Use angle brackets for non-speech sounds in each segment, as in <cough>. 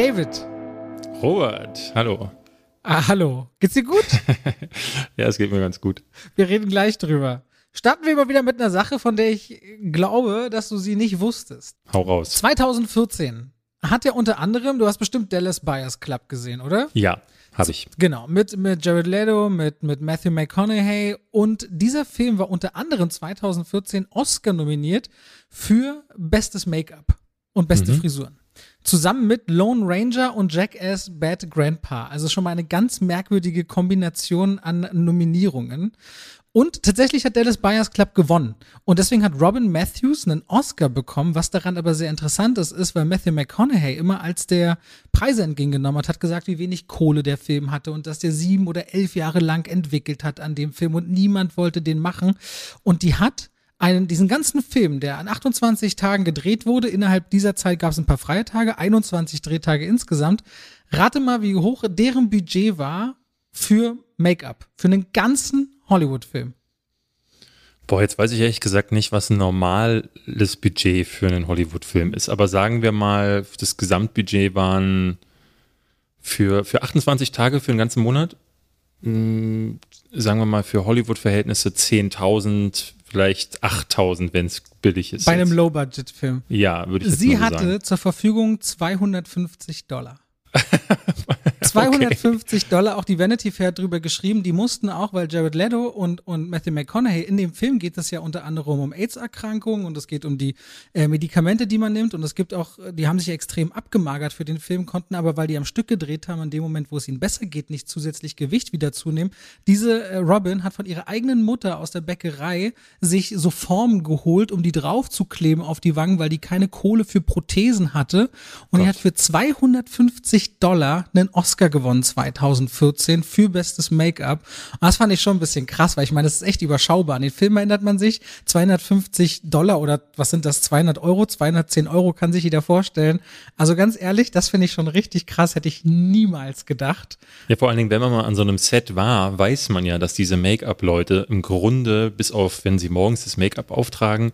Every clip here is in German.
David. Robert, hallo. Ah, hallo. Geht's dir gut? <laughs> ja, es geht mir ganz gut. Wir reden gleich drüber. Starten wir mal wieder mit einer Sache, von der ich glaube, dass du sie nicht wusstest. Hau raus. 2014 hat ja unter anderem, du hast bestimmt Dallas Buyers Club gesehen, oder? Ja, habe ich. Genau, mit, mit Jared Leto, mit, mit Matthew McConaughey. Und dieser Film war unter anderem 2014 Oscar nominiert für bestes Make-up und beste mhm. Frisuren. Zusammen mit Lone Ranger und Jackass Bad Grandpa. Also schon mal eine ganz merkwürdige Kombination an Nominierungen. Und tatsächlich hat Dallas Buyers Club gewonnen. Und deswegen hat Robin Matthews einen Oscar bekommen, was daran aber sehr interessant ist, ist, weil Matthew McConaughey immer als der Preise entgegengenommen hat, hat gesagt, wie wenig Kohle der Film hatte und dass der sieben oder elf Jahre lang entwickelt hat an dem Film und niemand wollte den machen. Und die hat einen, diesen ganzen Film, der an 28 Tagen gedreht wurde, innerhalb dieser Zeit gab es ein paar freie Tage, 21 Drehtage insgesamt. Rate mal, wie hoch deren Budget war für Make-up, für einen ganzen Hollywood-Film? Boah, jetzt weiß ich ehrlich gesagt nicht, was ein normales Budget für einen Hollywood-Film ist. Aber sagen wir mal, das Gesamtbudget waren für, für 28 Tage, für einen ganzen Monat, mh, hm, sagen wir mal für Hollywood-Verhältnisse 10.000, vielleicht 8.000, wenn es billig ist. Bei einem Low-Budget-Film. Ja, würde ich Sie hatte sagen. zur Verfügung 250 Dollar. 250 <laughs> okay. Dollar, auch die Vanity Fair drüber geschrieben. Die mussten auch, weil Jared Leto und, und Matthew McConaughey, in dem Film geht es ja unter anderem um AIDS-Erkrankungen und es geht um die äh, Medikamente, die man nimmt. Und es gibt auch, die haben sich extrem abgemagert für den Film, konnten aber, weil die am Stück gedreht haben, in dem Moment, wo es ihnen besser geht, nicht zusätzlich Gewicht wieder zunehmen. Diese äh, Robin hat von ihrer eigenen Mutter aus der Bäckerei sich so Formen geholt, um die draufzukleben auf die Wangen, weil die keine Kohle für Prothesen hatte. Und Gott. die hat für 250 50 Dollar einen Oscar gewonnen 2014 für bestes Make-up. Das fand ich schon ein bisschen krass, weil ich meine, das ist echt überschaubar. An den Film erinnert man sich, 250 Dollar oder was sind das, 200 Euro, 210 Euro kann sich jeder vorstellen. Also ganz ehrlich, das finde ich schon richtig krass, hätte ich niemals gedacht. Ja, vor allen Dingen, wenn man mal an so einem Set war, weiß man ja, dass diese Make-up-Leute im Grunde, bis auf, wenn sie morgens das Make-up auftragen,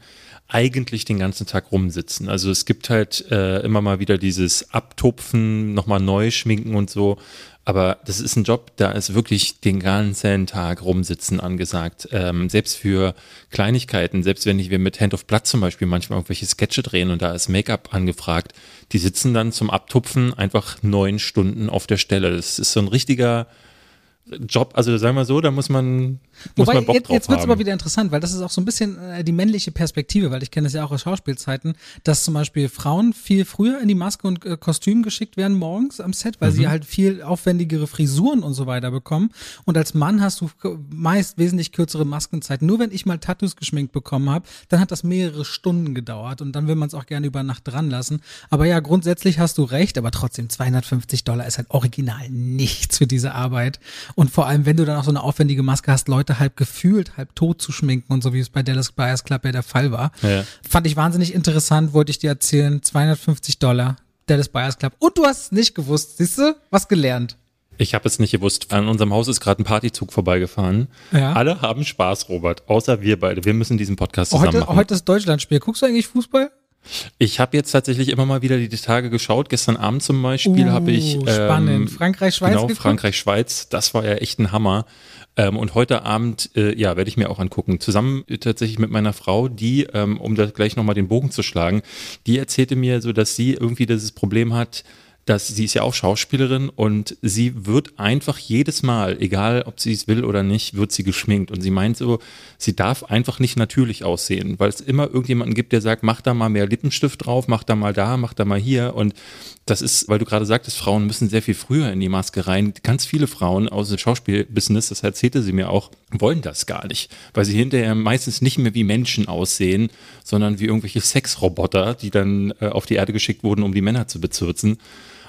eigentlich den ganzen Tag rumsitzen. Also es gibt halt äh, immer mal wieder dieses Abtupfen, nochmal neu schminken und so. Aber das ist ein Job, da ist wirklich den ganzen Tag rumsitzen angesagt. Ähm, selbst für Kleinigkeiten, selbst wenn ich wir mit Hand of Blood zum Beispiel manchmal irgendwelche Sketche drehen und da ist Make-up angefragt, die sitzen dann zum Abtupfen einfach neun Stunden auf der Stelle. Das ist so ein richtiger Job, also sagen wir so, da muss man, muss Wobei, jetzt, jetzt wird es aber wieder interessant, weil das ist auch so ein bisschen äh, die männliche Perspektive, weil ich kenne es ja auch aus Schauspielzeiten, dass zum Beispiel Frauen viel früher in die Maske und äh, Kostüm geschickt werden morgens am Set, weil mhm. sie halt viel aufwendigere Frisuren und so weiter bekommen. Und als Mann hast du meist wesentlich kürzere Maskenzeiten. Nur wenn ich mal Tattoos geschminkt bekommen habe, dann hat das mehrere Stunden gedauert und dann will man es auch gerne über Nacht dran lassen. Aber ja, grundsätzlich hast du recht, aber trotzdem 250 Dollar ist halt original nichts für diese Arbeit. Und vor allem, wenn du dann auch so eine aufwendige Maske hast, Leute halb gefühlt, halb tot zu schminken und so wie es bei Dallas Buyers Club ja der Fall war. Ja. Fand ich wahnsinnig interessant, wollte ich dir erzählen. 250 Dollar, Dallas Buyers Club. Und du hast es nicht gewusst, siehst du? Was gelernt. Ich habe es nicht gewusst. An unserem Haus ist gerade ein Partyzug vorbeigefahren. Ja. Alle haben Spaß, Robert, außer wir beide. Wir müssen diesen Podcast zusammen heute, machen. Heute ist Deutschlandspiel. Guckst du eigentlich Fußball? Ich habe jetzt tatsächlich immer mal wieder die Tage geschaut. Gestern Abend zum Beispiel uh, habe ich ähm, spannend. Frankreich-Schweiz. Genau, Frankreich-Schweiz. Das war ja echt ein Hammer. Ähm, und heute Abend, äh, ja, werde ich mir auch angucken. Zusammen äh, tatsächlich mit meiner Frau, die, ähm, um da gleich nochmal den Bogen zu schlagen, die erzählte mir so, dass sie irgendwie dieses Problem hat, dass sie ist ja auch Schauspielerin und sie wird einfach jedes Mal, egal ob sie es will oder nicht, wird sie geschminkt. Und sie meint so, sie darf einfach nicht natürlich aussehen, weil es immer irgendjemanden gibt, der sagt, mach da mal mehr Lippenstift drauf, mach da mal da, mach da mal hier. Und das ist, weil du gerade sagtest, Frauen müssen sehr viel früher in die Maske rein. Ganz viele Frauen aus dem Schauspielbusiness, das erzählte sie mir auch, wollen das gar nicht, weil sie hinterher meistens nicht mehr wie Menschen aussehen, sondern wie irgendwelche Sexroboter, die dann äh, auf die Erde geschickt wurden, um die Männer zu bezürzen.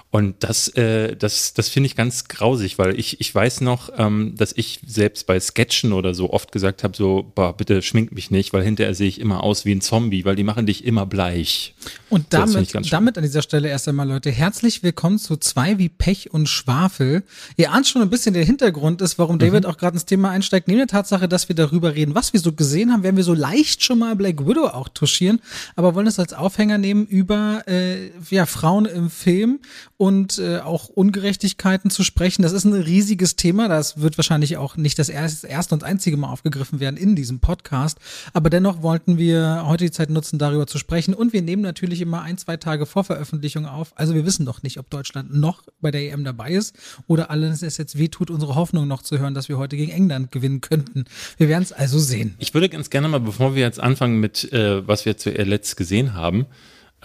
Und das, äh, das, das finde ich ganz grausig, weil ich, ich weiß noch, ähm, dass ich selbst bei Sketchen oder so oft gesagt habe, so, boah, bitte schmink mich nicht, weil hinterher sehe ich immer aus wie ein Zombie, weil die machen dich immer bleich. Und damit, damit an dieser Stelle erst einmal, Leute, herzlich willkommen zu zwei wie Pech und Schwafel. Ihr ahnt schon ein bisschen, der Hintergrund ist, warum David mhm. auch gerade ins Thema einsteigt, neben der Tatsache, dass wir darüber reden, was wir so gesehen haben, werden wir so leicht schon mal Black Widow auch touchieren, aber wollen es als Aufhänger nehmen über äh, ja, Frauen im Film und äh, auch Ungerechtigkeiten zu sprechen. Das ist ein riesiges Thema. Das wird wahrscheinlich auch nicht das erste und einzige Mal aufgegriffen werden in diesem Podcast. Aber dennoch wollten wir heute die Zeit nutzen, darüber zu sprechen. Und wir nehmen natürlich immer ein, zwei Tage vor Veröffentlichung auf. Also wir wissen noch nicht, ob Deutschland noch bei der EM dabei ist oder alles es jetzt wehtut, unsere Hoffnung noch zu hören, dass wir heute gegen England gewinnen könnten. Wir werden es also sehen. Ich würde ganz gerne mal, bevor wir jetzt anfangen mit, äh, was wir zuletzt gesehen haben,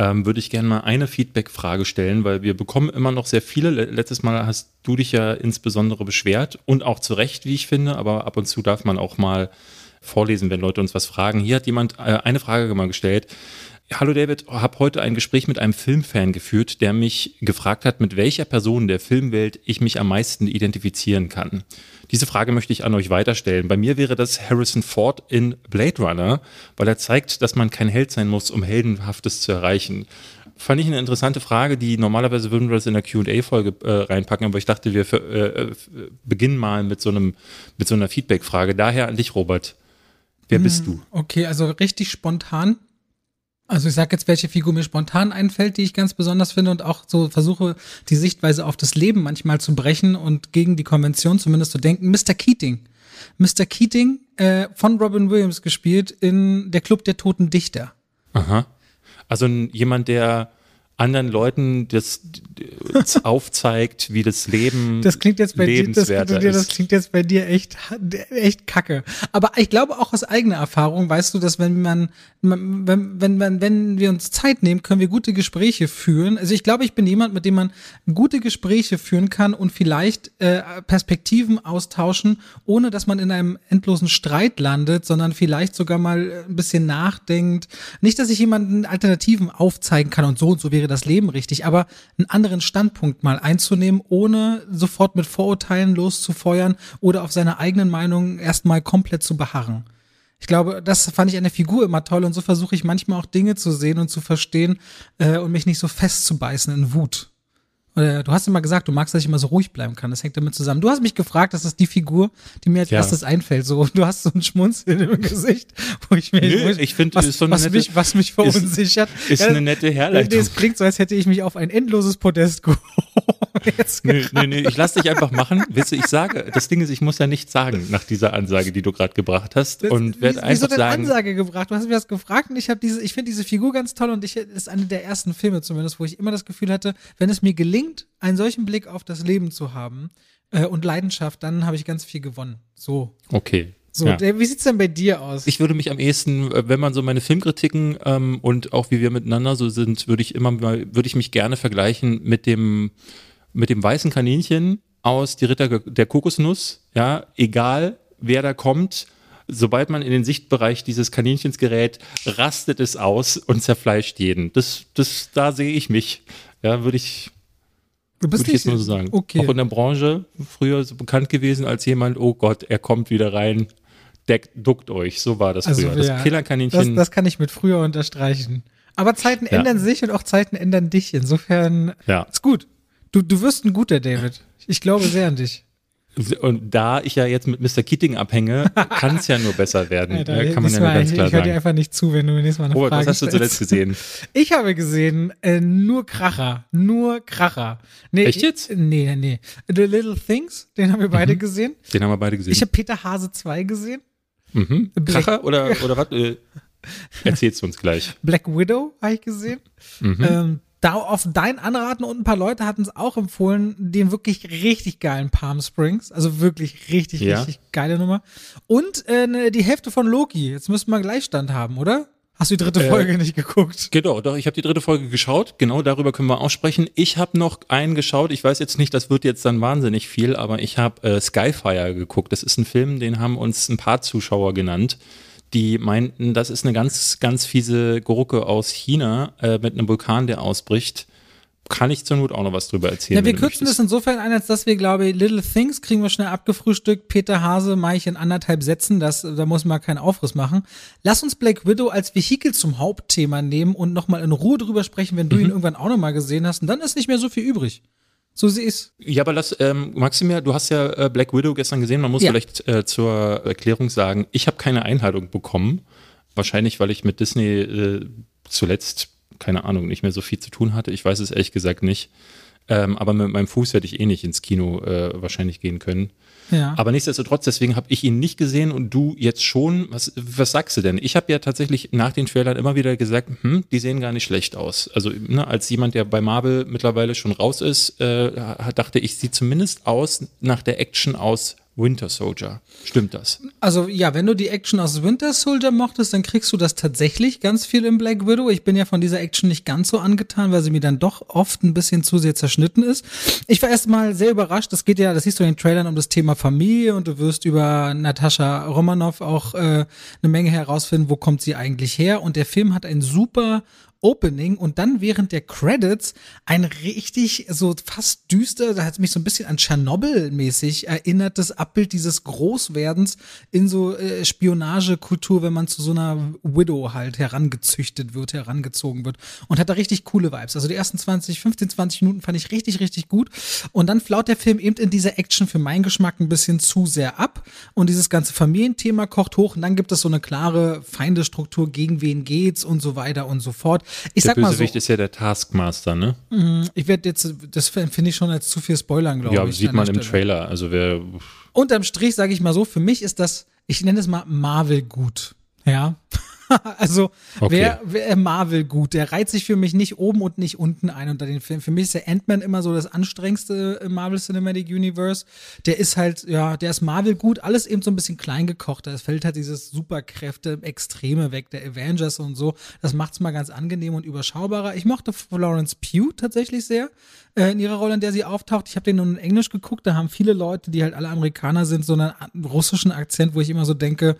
ähm, würde ich gerne mal eine Feedback-Frage stellen, weil wir bekommen immer noch sehr viele. Letztes Mal hast du dich ja insbesondere beschwert und auch zu Recht, wie ich finde, aber ab und zu darf man auch mal vorlesen, wenn Leute uns was fragen. Hier hat jemand äh, eine Frage mal gestellt. Hallo David, habe heute ein Gespräch mit einem Filmfan geführt, der mich gefragt hat, mit welcher Person der Filmwelt ich mich am meisten identifizieren kann. Diese Frage möchte ich an euch weiterstellen. Bei mir wäre das Harrison Ford in Blade Runner, weil er zeigt, dass man kein Held sein muss, um Heldenhaftes zu erreichen. Fand ich eine interessante Frage, die normalerweise würden wir das in der QA-Folge äh, reinpacken, aber ich dachte, wir äh, äh, beginnen mal mit so, einem, mit so einer Feedback-Frage. Daher an dich, Robert. Wer hm, bist du? Okay, also richtig spontan also ich sage jetzt, welche Figur mir spontan einfällt, die ich ganz besonders finde und auch so versuche, die Sichtweise auf das Leben manchmal zu brechen und gegen die Konvention zumindest zu denken. Mr. Keating. Mr. Keating, äh, von Robin Williams gespielt in Der Club der Toten Dichter. Aha. Also jemand, der anderen Leuten das, <laughs> aufzeigt, wie das Leben das klingt jetzt bei dir, das, das, klingt jetzt bei dir echt, echt kacke. Aber ich glaube auch aus eigener Erfahrung, weißt du, dass wenn man, wenn, wenn, wenn, wenn wir uns Zeit nehmen, können wir gute Gespräche führen. Also ich glaube, ich bin jemand, mit dem man gute Gespräche führen kann und vielleicht äh, Perspektiven austauschen, ohne dass man in einem endlosen Streit landet, sondern vielleicht sogar mal ein bisschen nachdenkt. Nicht, dass ich jemanden Alternativen aufzeigen kann und so und so wäre das Leben richtig, aber einen anderen Standpunkt mal einzunehmen, ohne sofort mit Vorurteilen loszufeuern oder auf seiner eigenen Meinung erstmal komplett zu beharren. Ich glaube, das fand ich an der Figur immer toll und so versuche ich manchmal auch Dinge zu sehen und zu verstehen äh, und mich nicht so festzubeißen in Wut. Oder du hast immer gesagt, du magst, dass ich immer so ruhig bleiben kann. Das hängt damit zusammen. Du hast mich gefragt, das ist die Figur, die mir als ja. erstes einfällt. So, du hast so ein Schmunzeln im Gesicht, wo ich mir, Nö, ich, ich finde, was, so was, nette, mich, was mich verunsichert. Ist, ist ja, eine nette Herleitung. Es klingt so, als hätte ich mich auf ein endloses Podest <laughs> geholt. nö, nö, nö, ich lass dich einfach machen. Wisst ich sage, das Ding ist, ich muss ja nichts sagen nach dieser Ansage, die du gerade gebracht hast. Das, und werde einfach denn sagen. Ansage gebracht? Du hast mir das gefragt und ich habe diese, ich finde diese Figur ganz toll und ich ist eine der ersten Filme zumindest, wo ich immer das Gefühl hatte, wenn es mir gelingt, einen solchen Blick auf das Leben zu haben äh, und Leidenschaft, dann habe ich ganz viel gewonnen. So. Okay. So, ja. wie sieht's denn bei dir aus? Ich würde mich am ehesten, äh, wenn man so meine Filmkritiken ähm, und auch wie wir miteinander so sind, würde ich immer mal, würde ich mich gerne vergleichen mit dem, mit dem weißen Kaninchen aus Die Ritter der Kokosnuss. Ja, egal wer da kommt, sobald man in den Sichtbereich dieses Kaninchens gerät, rastet es aus und zerfleischt jeden. Das, das, da sehe ich mich. Ja, würde ich, Du bist Würde ich jetzt nur so sagen. Okay. Auch in der Branche früher so bekannt gewesen als jemand, oh Gott, er kommt wieder rein, deckt, duckt euch. So war das also, früher. Das ja, Killerkaninchen. Das, das kann ich mit früher unterstreichen. Aber Zeiten ja. ändern sich und auch Zeiten ändern dich. Insofern ja. ist gut. Du, du wirst ein guter David. Ich glaube sehr an dich. Und da ich ja jetzt mit Mr. Keating abhänge, <laughs> kann es ja nur besser werden. Ja, kann man ja nur ganz klar ich, ich höre dir einfach nicht zu, wenn du mir nächstes Mal eine Robert, Frage was hast du zuletzt gesehen? <laughs> Ich habe gesehen, äh, nur Kracher. Nur Kracher. Nee, Echt jetzt? Nee, nee, nee. The Little Things, den haben wir beide mhm. gesehen. Den haben wir beide gesehen. Ich habe Peter Hase 2 gesehen. Mhm. Kracher oder, <laughs> oder was? Äh, erzählst du uns gleich. Black Widow habe ich gesehen. Mhm. Ähm, da auf dein Anraten und ein paar Leute hatten es auch empfohlen, den wirklich richtig geilen Palm Springs. Also wirklich richtig, ja. richtig geile Nummer. Und äh, ne, die Hälfte von Loki. Jetzt müssten wir Gleichstand haben, oder? Hast du die dritte äh, Folge nicht geguckt? Genau, doch, ich habe die dritte Folge geschaut. Genau darüber können wir aussprechen. Ich habe noch einen geschaut. Ich weiß jetzt nicht, das wird jetzt dann wahnsinnig viel, aber ich habe äh, Skyfire geguckt. Das ist ein Film, den haben uns ein paar Zuschauer genannt die meinten, das ist eine ganz, ganz fiese Gurke aus China äh, mit einem Vulkan, der ausbricht. Kann ich zur Not auch noch was drüber erzählen? Ja, wir kürzen das insofern ein, als dass wir, glaube ich, Little Things kriegen wir schnell abgefrühstückt. Peter Hase mache ich in anderthalb Sätzen, das, da muss man keinen Aufriss machen. Lass uns Black Widow als Vehikel zum Hauptthema nehmen und nochmal in Ruhe drüber sprechen, wenn du mhm. ihn irgendwann auch nochmal gesehen hast. Und dann ist nicht mehr so viel übrig. So sie ist. Ja, aber lass, ähm, Maximia, du hast ja äh, Black Widow gestern gesehen. Man muss ja. vielleicht äh, zur Erklärung sagen, ich habe keine Einladung bekommen. Wahrscheinlich, weil ich mit Disney äh, zuletzt, keine Ahnung, nicht mehr so viel zu tun hatte. Ich weiß es ehrlich gesagt nicht. Ähm, aber mit meinem Fuß hätte ich eh nicht ins Kino äh, wahrscheinlich gehen können. Ja. Aber nichtsdestotrotz, deswegen habe ich ihn nicht gesehen und du jetzt schon. Was, was sagst du denn? Ich habe ja tatsächlich nach den Trailern immer wieder gesagt, hm, die sehen gar nicht schlecht aus. Also ne, als jemand, der bei Marvel mittlerweile schon raus ist, äh, dachte ich, sieht zumindest aus nach der Action aus Winter Soldier. Stimmt das? Also ja, wenn du die Action aus Winter Soldier mochtest, dann kriegst du das tatsächlich ganz viel in Black Widow. Ich bin ja von dieser Action nicht ganz so angetan, weil sie mir dann doch oft ein bisschen zu sehr zerschnitten ist. Ich war erstmal sehr überrascht. Das geht ja, das siehst du in den Trailern um das Thema Familie und du wirst über Natascha Romanoff auch äh, eine Menge herausfinden, wo kommt sie eigentlich her. Und der Film hat ein super Opening und dann während der Credits ein richtig so fast düster, da hat es mich so ein bisschen an Tschernobyl-mäßig erinnert, das Abbild dieses Großwerdens in so äh, Spionagekultur, wenn man zu so einer Widow halt herangezüchtet wird, herangezogen wird und hat da richtig coole Vibes. Also die ersten 20, 15, 20 Minuten fand ich richtig, richtig gut und dann flaut der Film eben in dieser Action für meinen Geschmack ein bisschen zu sehr ab und dieses ganze Familienthema kocht hoch und dann gibt es so eine klare Feindestruktur, gegen wen geht's und so weiter und so fort. Ich der sag mal so, Bösewicht ist ja der Taskmaster, ne? ich werde jetzt, das finde ich schon als zu viel Spoilern, glaube Ja, ich. sieht an man im. Trailer. Also wer. Unterm Strich sage ich mal so, für mich ist das, ich nenne es mal Marvel gut. Ja. <laughs> also Okay. wer, wer Marvel gut, der reiht sich für mich nicht oben und nicht unten ein unter den Filmen. Für mich ist der Ant-Man immer so das anstrengendste im Marvel Cinematic Universe. Der ist halt, ja, der ist Marvel gut, alles eben so ein bisschen klein gekocht. Es fällt halt dieses Superkräfte Extreme weg, der Avengers und so. Das macht's mal ganz angenehm und überschaubarer. Ich mochte Florence Pugh tatsächlich sehr äh, in ihrer Rolle, in der sie auftaucht. Ich habe den nur in Englisch geguckt, da haben viele Leute, die halt alle Amerikaner sind, so einen russischen Akzent, wo ich immer so denke,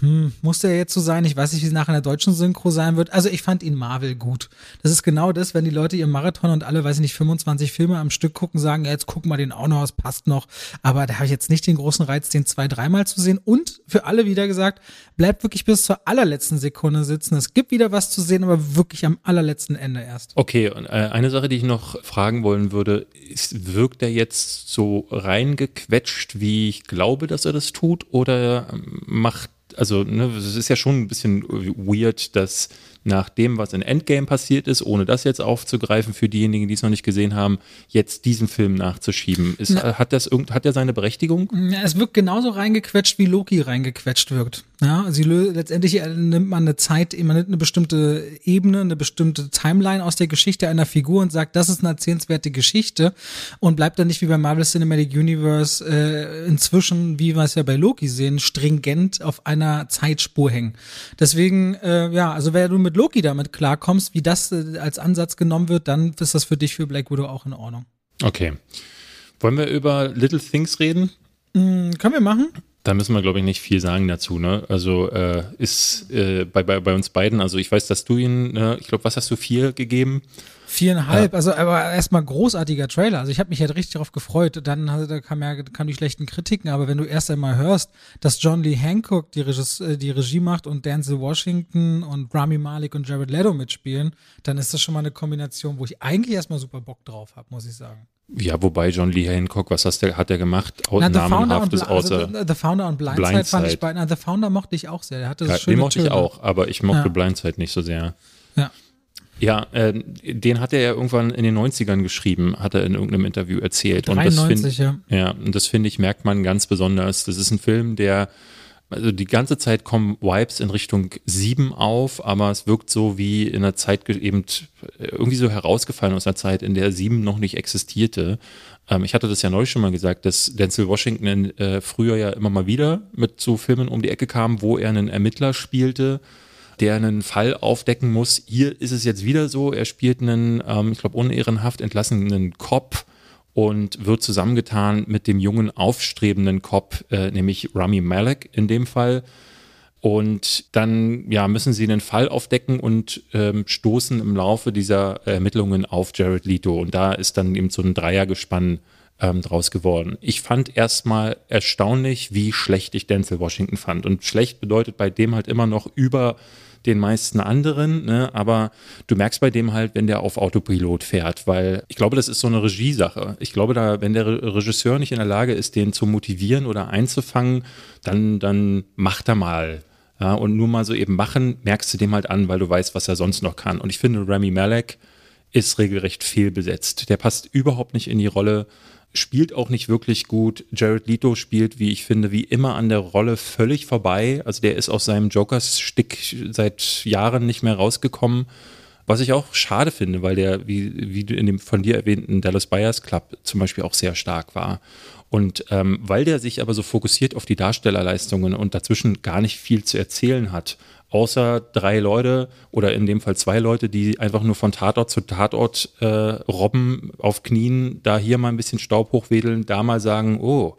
hm, muss der jetzt so sein? Ich weiß nicht, wie es nachher in der deutschen Synchro sein wird. Also ich fand ihn Marvel gut. Das ist genau das, wenn die Leute ihr Marathon und alle, weiß ich nicht, 25 Filme am Stück gucken, sagen, ja, jetzt gucken wir den auch noch, es passt noch. Aber da habe ich jetzt nicht den großen Reiz, den zwei, dreimal zu sehen. Und für alle wieder gesagt, bleibt wirklich bis zur allerletzten Sekunde sitzen. Es gibt wieder was zu sehen, aber wirklich am allerletzten Ende erst. Okay, und äh, eine Sache, die ich noch fragen wollen würde, ist, wirkt er jetzt so reingequetscht, wie ich glaube, dass er das tut, oder macht, also, ne, es ist ja schon ein bisschen weird, dass nach dem, was in Endgame passiert ist, ohne das jetzt aufzugreifen für diejenigen, die es noch nicht gesehen haben, jetzt diesen Film nachzuschieben. Ist, Na- hat das irgend, hat er seine Berechtigung? Es wirkt genauso reingequetscht, wie Loki reingequetscht wirkt. Ja, sie letztendlich äh, nimmt man eine Zeit, man nimmt eine bestimmte Ebene, eine bestimmte Timeline aus der Geschichte einer Figur und sagt, das ist eine erzählenswerte Geschichte und bleibt dann nicht wie beim Marvel Cinematic Universe äh, inzwischen, wie wir es ja bei Loki sehen, stringent auf einer Zeitspur hängen. Deswegen, äh, ja, also wenn du mit Loki damit klarkommst, wie das äh, als Ansatz genommen wird, dann ist das für dich für Black Widow auch in Ordnung. Okay. Wollen wir über Little Things reden? Hm, können wir machen? Da müssen wir, glaube ich, nicht viel sagen dazu. Ne? Also äh, ist äh, bei, bei, bei uns beiden, also ich weiß, dass du ihn, äh, ich glaube, was hast du, vier gegeben? Viereinhalb, also aber erstmal großartiger Trailer. Also ich habe mich halt richtig darauf gefreut. Dann da kam ja kamen die schlechten Kritiken, aber wenn du erst einmal hörst, dass John Lee Hancock die, Regis, äh, die Regie macht und Denzel Washington und Rami Malek und Jared Leto mitspielen, dann ist das schon mal eine Kombination, wo ich eigentlich erstmal super Bock drauf habe, muss ich sagen. Ja, wobei John Lee Hancock, was hast der, hat er gemacht? Au- Na, The Namenhaftes Bli- also, außer. The- Founder und Blindside, fand Blindside. ich beide. Na, The Founder mochte ich auch sehr. Der hatte Ja, schöne den mochte ich Töne. auch, aber ich mochte Ja. Blindside nicht so sehr. Ja. Ja, äh, den hat er ja irgendwann in den 90ern geschrieben, hat er in irgendeinem Interview erzählt. Und das 93, find, ja. Ja, und das finde ich, merkt man ganz besonders. Das ist ein Film, der, also die ganze Zeit kommen Vibes in Richtung sieben auf, aber es wirkt so wie in einer Zeit eben äh, irgendwie so herausgefallen aus einer Zeit, in der sieben noch nicht existierte. Ähm, ich hatte das ja neulich schon mal gesagt, dass Denzel Washington in, äh, früher ja immer mal wieder mit so Filmen um die Ecke kam, wo er einen Ermittler spielte, der einen Fall aufdecken muss. Hier ist es jetzt wieder so, er spielt einen, ähm, ich glaube, unehrenhaft entlassenen Cop und wird zusammengetan mit dem jungen, aufstrebenden Cop, äh, nämlich Rami Malek in dem Fall. Und dann ja, müssen sie einen Fall aufdecken und ähm, stoßen im Laufe dieser Ermittlungen auf Jared Leto. Und da ist dann eben so ein Dreiergespann ähm, draus geworden. Ich fand erstmal erstaunlich, wie schlecht ich Denzel Washington fand. Und schlecht bedeutet bei dem halt immer noch über den meisten anderen, ne? aber du merkst bei dem halt, wenn der auf Autopilot fährt, weil ich glaube, das ist so eine Regiesache. Ich glaube, da, wenn der Re- Regisseur nicht in der Lage ist, den zu motivieren oder einzufangen, dann, dann macht er mal. Ja, und nur mal so eben machen, merkst du dem halt an, weil du weißt, was er sonst noch kann. Und ich finde, Rami Malek ist regelrecht fehlbesetzt. Der passt überhaupt nicht in die Rolle, spielt auch nicht wirklich gut. Jared Leto spielt, wie ich finde, wie immer an der Rolle völlig vorbei. Also der ist aus seinem Jokers-Stick seit Jahren nicht mehr rausgekommen. Was ich auch schade finde, weil der, wie, wie in dem von dir erwähnten Dallas Buyers Club zum Beispiel auch sehr stark war. Und ähm, weil der sich aber so fokussiert auf die Darstellerleistungen und dazwischen gar nicht viel zu erzählen hat, außer drei Leute oder in dem Fall zwei Leute, die einfach nur von Tatort zu Tatort äh, robben auf Knien, da hier mal ein bisschen Staub hochwedeln, da mal sagen, oh,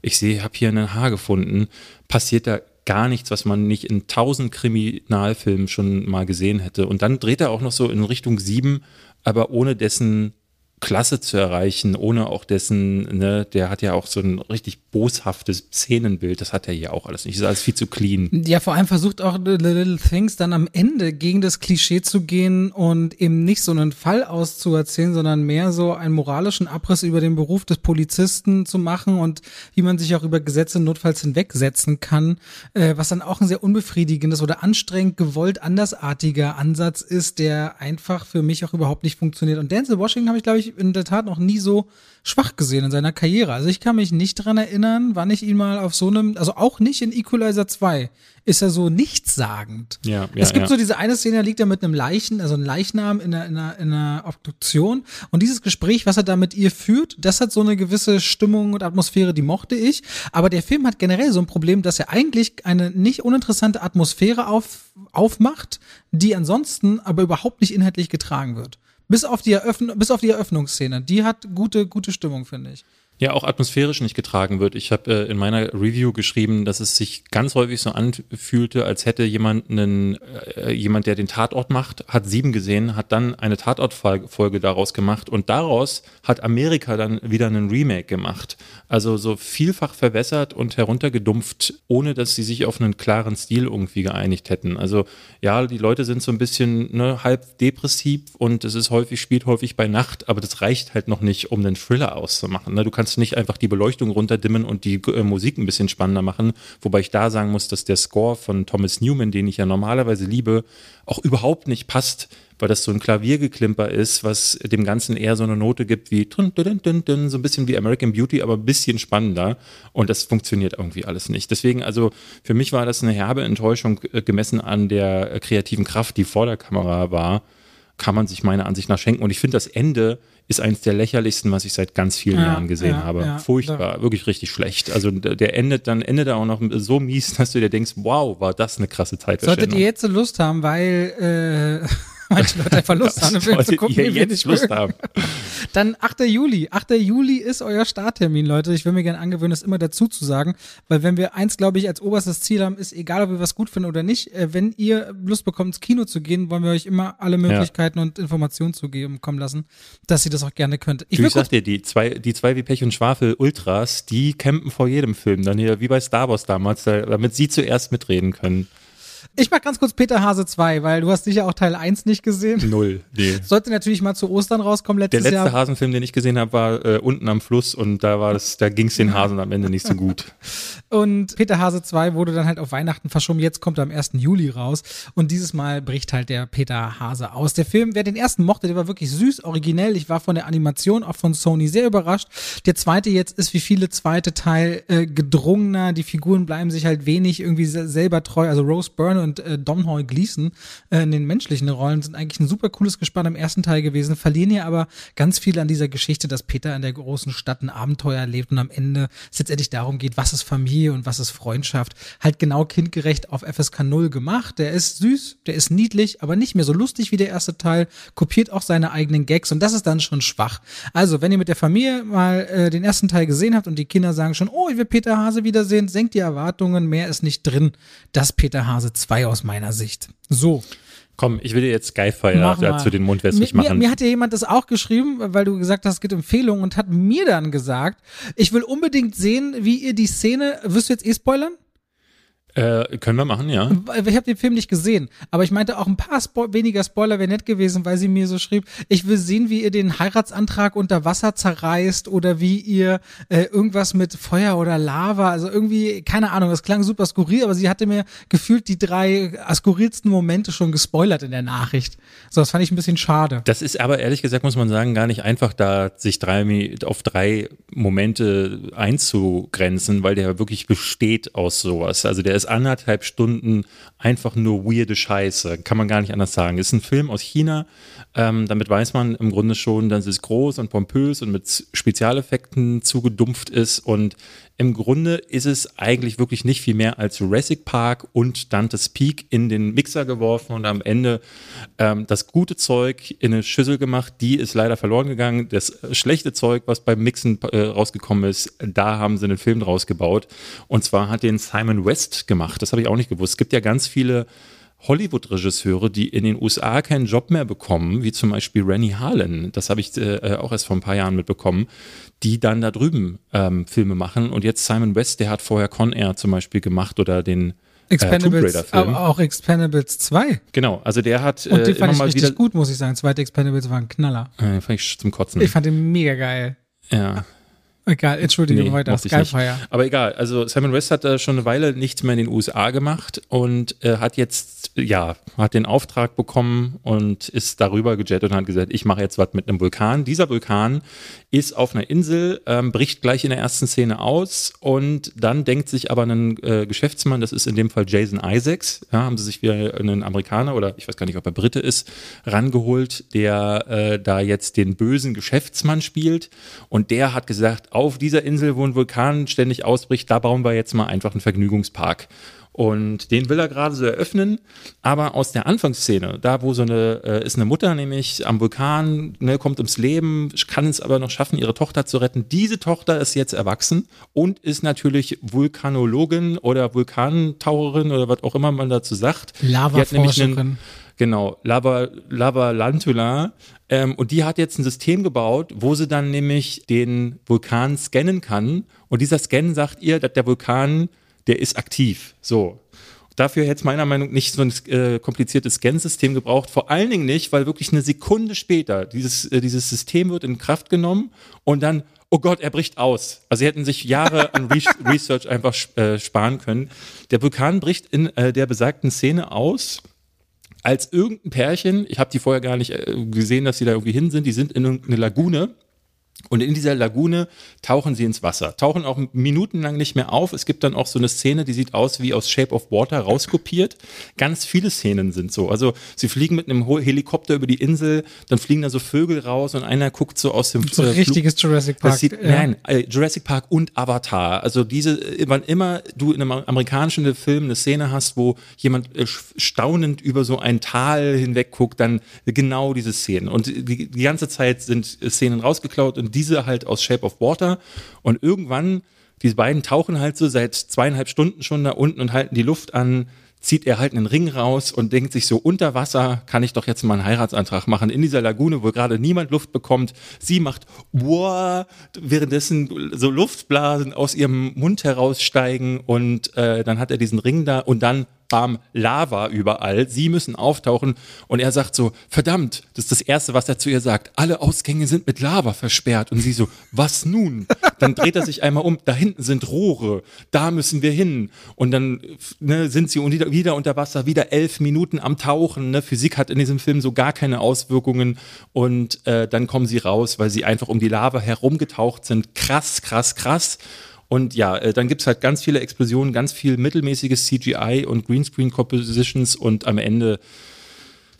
ich sehe, habe hier ein Haar gefunden, passiert da gar nichts, was man nicht in tausend Kriminalfilmen schon mal gesehen hätte. Und dann dreht er auch noch so in Richtung sieben, aber ohne dessen Klasse zu erreichen, ohne auch dessen, ne, der hat ja auch so ein richtig boshaftes Szenenbild, das hat er hier auch alles nicht. Ist alles viel zu clean. Ja, vor allem versucht auch The Little Things dann am Ende gegen das Klischee zu gehen und eben nicht so einen Fall auszuerzählen, sondern mehr so einen moralischen Abriss über den Beruf des Polizisten zu machen und wie man sich auch über Gesetze notfalls hinwegsetzen kann, äh, was dann auch ein sehr unbefriedigendes oder anstrengend gewollt andersartiger Ansatz ist, der einfach für mich auch überhaupt nicht funktioniert. Und Denzel Washington habe ich, glaube ich, in der Tat noch nie so schwach gesehen in seiner Karriere. Also ich kann mich nicht dran erinnern, wann ich ihn mal auf so einem, also auch nicht in Equalizer 2, ist er so nichtssagend. Ja, ja, es gibt ja. so diese eine Szene, da liegt er mit einem Leichen, also ein Leichnam in einer, in, einer, in einer Obduktion und dieses Gespräch, was er da mit ihr führt, das hat so eine gewisse Stimmung und Atmosphäre, die mochte ich, aber der Film hat generell so ein Problem, dass er eigentlich eine nicht uninteressante Atmosphäre auf, aufmacht, die ansonsten aber überhaupt nicht inhaltlich getragen wird. Bis auf die, Eröffn bis auf die Eröffnungsszene. Die hat gute, gute Stimmung, finde ich ja auch atmosphärisch nicht getragen wird. Ich habe äh, in meiner Review geschrieben, dass es sich ganz häufig so anfühlte, als hätte jemand einen, äh, jemand, der den Tatort macht, hat sieben gesehen, hat dann eine Tatortfolge daraus gemacht und daraus hat Amerika dann wieder einen Remake gemacht. Also so vielfach verwässert und heruntergedumpft, ohne dass sie sich auf einen klaren Stil irgendwie geeinigt hätten. Also ja, die Leute sind so ein bisschen ne, halb depressiv und es ist häufig, spielt häufig bei Nacht, aber das reicht halt noch nicht, um einen Thriller auszumachen. Ne? Du kannst kannst nicht einfach die Beleuchtung runterdimmen und die äh, Musik ein bisschen spannender machen. Wobei ich da sagen muss, dass der Score von Thomas Newman, den ich ja normalerweise liebe, auch überhaupt nicht passt, weil das so ein Klaviergeklimper ist, was dem Ganzen eher so eine Note gibt wie so ein bisschen wie American Beauty, aber ein bisschen spannender. Und das funktioniert irgendwie alles nicht. Deswegen, also für mich war das eine herbe Enttäuschung äh, gemessen an der äh, kreativen Kraft, die vor der Kamera war kann man sich meiner Ansicht nach schenken. Und ich finde, das Ende ist eines der lächerlichsten, was ich seit ganz vielen ja, Jahren gesehen ja, habe. Ja, Furchtbar, wirklich richtig schlecht. Also der endet dann endet er auch noch so mies, <laughs> dass du dir denkst, wow, war das eine krasse Zeit. Solltet ihr jetzt so Lust haben, weil äh, manche Leute einfach Lust haben, einen Film zu gucken, ihr jetzt Lust haben. Dann 8. Juli. 8. Juli ist euer Starttermin, Leute. Ich will mir gerne angewöhnen, das immer dazu zu sagen, weil wenn wir eins, glaube ich, als oberstes Ziel haben, ist egal, ob wir was gut finden oder nicht, äh, wenn ihr Lust bekommt, ins Kino zu gehen, wollen wir euch immer alle Möglichkeiten ja. und Informationen zu geben, kommen lassen, dass ihr das auch gerne könnt. Ich, du, ich sag dir, die zwei, die zwei wie Pech und Schwafel Ultras, die campen vor jedem Film, dann hier wie bei Star Wars damals, damit sie zuerst mitreden können. Ich mach ganz kurz Peter Hase 2, weil du hast sicher auch Teil 1 nicht gesehen. Null, nee. Sollte natürlich mal zu Ostern rauskommen letztes Jahr. Der letzte Jahr. Hasenfilm, den ich gesehen habe, war äh, unten am Fluss und da war das, da ging es den Hasen am Ende nicht so gut. <laughs> Und Peter Hase 2 wurde dann halt auf Weihnachten verschoben. Jetzt kommt er am 1. Juli raus. Und dieses Mal bricht halt der Peter Hase aus. Der Film, wer den ersten mochte, der war wirklich süß, originell. Ich war von der Animation, auch von Sony, sehr überrascht. Der zweite jetzt ist wie viele zweite Teil äh, gedrungener. Die Figuren bleiben sich halt wenig irgendwie selber treu. Also Rose Byrne und äh, Domhnall Gleeson äh, in den menschlichen Rollen sind eigentlich ein super cooles Gespann im ersten Teil gewesen, verlieren ja aber ganz viel an dieser Geschichte, dass Peter in der großen Stadt ein Abenteuer erlebt und am Ende es letztendlich darum geht, was ist Familie und was ist Freundschaft. Halt genau kindgerecht auf FSK 0 gemacht. Der ist süß, der ist niedlich, aber nicht mehr so lustig wie der erste Teil, kopiert auch seine eigenen Gags und das ist dann schon schwach. Also, wenn ihr mit der Familie mal äh, den ersten Teil gesehen habt und die Kinder sagen schon, oh, ich will Peter Hase wiedersehen, senkt die Erwartungen, mehr ist nicht drin. Das Peter Hase 2 aus meiner Sicht. So. Komm, ich will dir jetzt Skyfire zu den Mund wässrig machen. Mir, mir hat ja jemand das auch geschrieben, weil du gesagt hast, es gibt Empfehlungen und hat mir dann gesagt, ich will unbedingt sehen, wie ihr die Szene, wirst du jetzt eh spoilern? Äh, können wir machen, ja. Ich habe den Film nicht gesehen, aber ich meinte auch ein paar Spo weniger Spoiler wäre nett gewesen, weil sie mir so schrieb, ich will sehen, wie ihr den Heiratsantrag unter Wasser zerreißt oder wie ihr äh, irgendwas mit Feuer oder Lava, also irgendwie, keine Ahnung, das klang super skurril, aber sie hatte mir gefühlt die drei skurrilsten Momente schon gespoilert in der Nachricht. So, das fand ich ein bisschen schade. Das ist aber ehrlich gesagt, muss man sagen, gar nicht einfach da, sich drei, auf drei Momente einzugrenzen, weil der wirklich besteht aus sowas. Also der ist anderthalb Stunden einfach nur weirde Scheiße. Kann man gar nicht anders sagen. Ist ein Film aus China. Ähm, damit weiß man im Grunde schon, dass es groß und pompös und mit Spezialeffekten zugedumpft ist. Und im Grunde ist es eigentlich wirklich nicht viel mehr als Jurassic Park und Dante's Peak in den Mixer geworfen und am Ende ähm, das gute Zeug in eine Schüssel gemacht. Die ist leider verloren gegangen. Das schlechte Zeug, was beim Mixen äh, rausgekommen ist, da haben sie einen Film draus gebaut. Und zwar hat den Simon West gemacht. Das habe ich auch nicht gewusst. Es gibt ja ganz viele Hollywood-Regisseure, die in den USA keinen Job mehr bekommen, wie zum Beispiel Rennie Harlan, das habe ich äh, auch erst vor ein paar Jahren mitbekommen, die dann da drüben ähm, Filme machen. Und jetzt Simon West, der hat vorher Con Air zum Beispiel gemacht oder den äh, Expendables, äh, aber auch Expendables 2. Genau, also der hat Und den äh, fand ich richtig wieder, gut, muss ich sagen. Zweite Expendables war ein Knaller. Äh, fand ich zum Kotzen. Ich fand den mega geil. Ja. Egal, Entschuldigung, nee, heute auf Skyfire. Aber egal, also Simon West hat da schon eine Weile nichts mehr in den USA gemacht und äh, hat jetzt, ja, hat den Auftrag bekommen und ist darüber gejettet und hat gesagt, ich mache jetzt was mit einem Vulkan. Dieser Vulkan ist auf einer Insel, ähm, bricht gleich in der ersten Szene aus und dann denkt sich aber ein äh, Geschäftsmann, das ist in dem Fall Jason Isaacs, ja, haben sie sich wieder einen Amerikaner oder ich weiß gar nicht, ob er Brite ist, rangeholt, der äh, da jetzt den bösen Geschäftsmann spielt und der hat gesagt, auf dieser Insel, wo ein Vulkan ständig ausbricht, da bauen wir jetzt mal einfach einen Vergnügungspark. Und den will er gerade so eröffnen, aber aus der Anfangsszene, da wo so eine, äh, ist eine Mutter nämlich am Vulkan, ne, kommt ums Leben, kann es aber noch schaffen, ihre Tochter zu retten. Diese Tochter ist jetzt erwachsen und ist natürlich Vulkanologin oder Vulkantaucherin oder was auch immer man dazu sagt. Lava-Forscherin. Genau, Lava, Lava Lantula. Ähm, und die hat jetzt ein System gebaut, wo sie dann nämlich den Vulkan scannen kann. Und dieser Scan sagt ihr, dass der Vulkan, der ist aktiv. So. Dafür hätte es meiner Meinung nach nicht so ein äh, kompliziertes Scansystem gebraucht. Vor allen Dingen nicht, weil wirklich eine Sekunde später dieses, äh, dieses System wird in Kraft genommen und dann, oh Gott, er bricht aus. Also sie hätten sich Jahre an Re <laughs> Research einfach äh, sparen können. Der Vulkan bricht in äh, der besagten Szene aus als irgendein Pärchen, ich habe die vorher gar nicht äh, gesehen, dass sie da irgendwie hin sind, die sind in irgendeine Lagune und in dieser Lagune tauchen sie ins Wasser, tauchen auch minutenlang nicht mehr auf. Es gibt dann auch so eine Szene, die sieht aus wie aus Shape of Water rauskopiert. Ganz viele Szenen sind so. Also sie fliegen mit einem Helikopter über die Insel, dann fliegen da so Vögel raus und einer guckt so aus dem so äh, richtiges Jurassic Park. Sieht, ja. Nein, äh, Jurassic Park und Avatar. Also diese, wann immer du in einem amerikanischen Film eine Szene hast, wo jemand äh, staunend über so ein Tal hinweg guckt, dann genau diese Szenen. Und die, die ganze Zeit sind Szenen rausgeklaut und diese halt aus Shape of Water. Und irgendwann, diese beiden tauchen halt so seit zweieinhalb Stunden schon da unten und halten die Luft an, zieht er halt einen Ring raus und denkt sich so, unter Wasser kann ich doch jetzt mal einen Heiratsantrag machen in dieser Lagune, wo gerade niemand Luft bekommt. Sie macht, boah, währenddessen so Luftblasen aus ihrem Mund heraussteigen und äh, dann hat er diesen Ring da und dann bam, Lava überall. Sie müssen auftauchen und er sagt so, verdammt, das ist das Erste, was er zu ihr sagt. Alle Ausgänge sind mit Lava versperrt. Und sie so, was nun? Dann dreht er sich einmal um, da hinten sind Rohre, da müssen wir hin. Und dann ne, sind sie wieder unter Wasser, wieder elf Minuten am Tauchen. Ne? Physik hat in diesem Film so gar keine Auswirkungen. Und äh, dann kommen sie raus, weil sie einfach um die Lava herumgetaucht sind. Krass, krass, krass. Und ja, äh, dann gibt es halt ganz viele Explosionen, ganz viel mittelmäßiges CGI und Greenscreen-Compositions und am Ende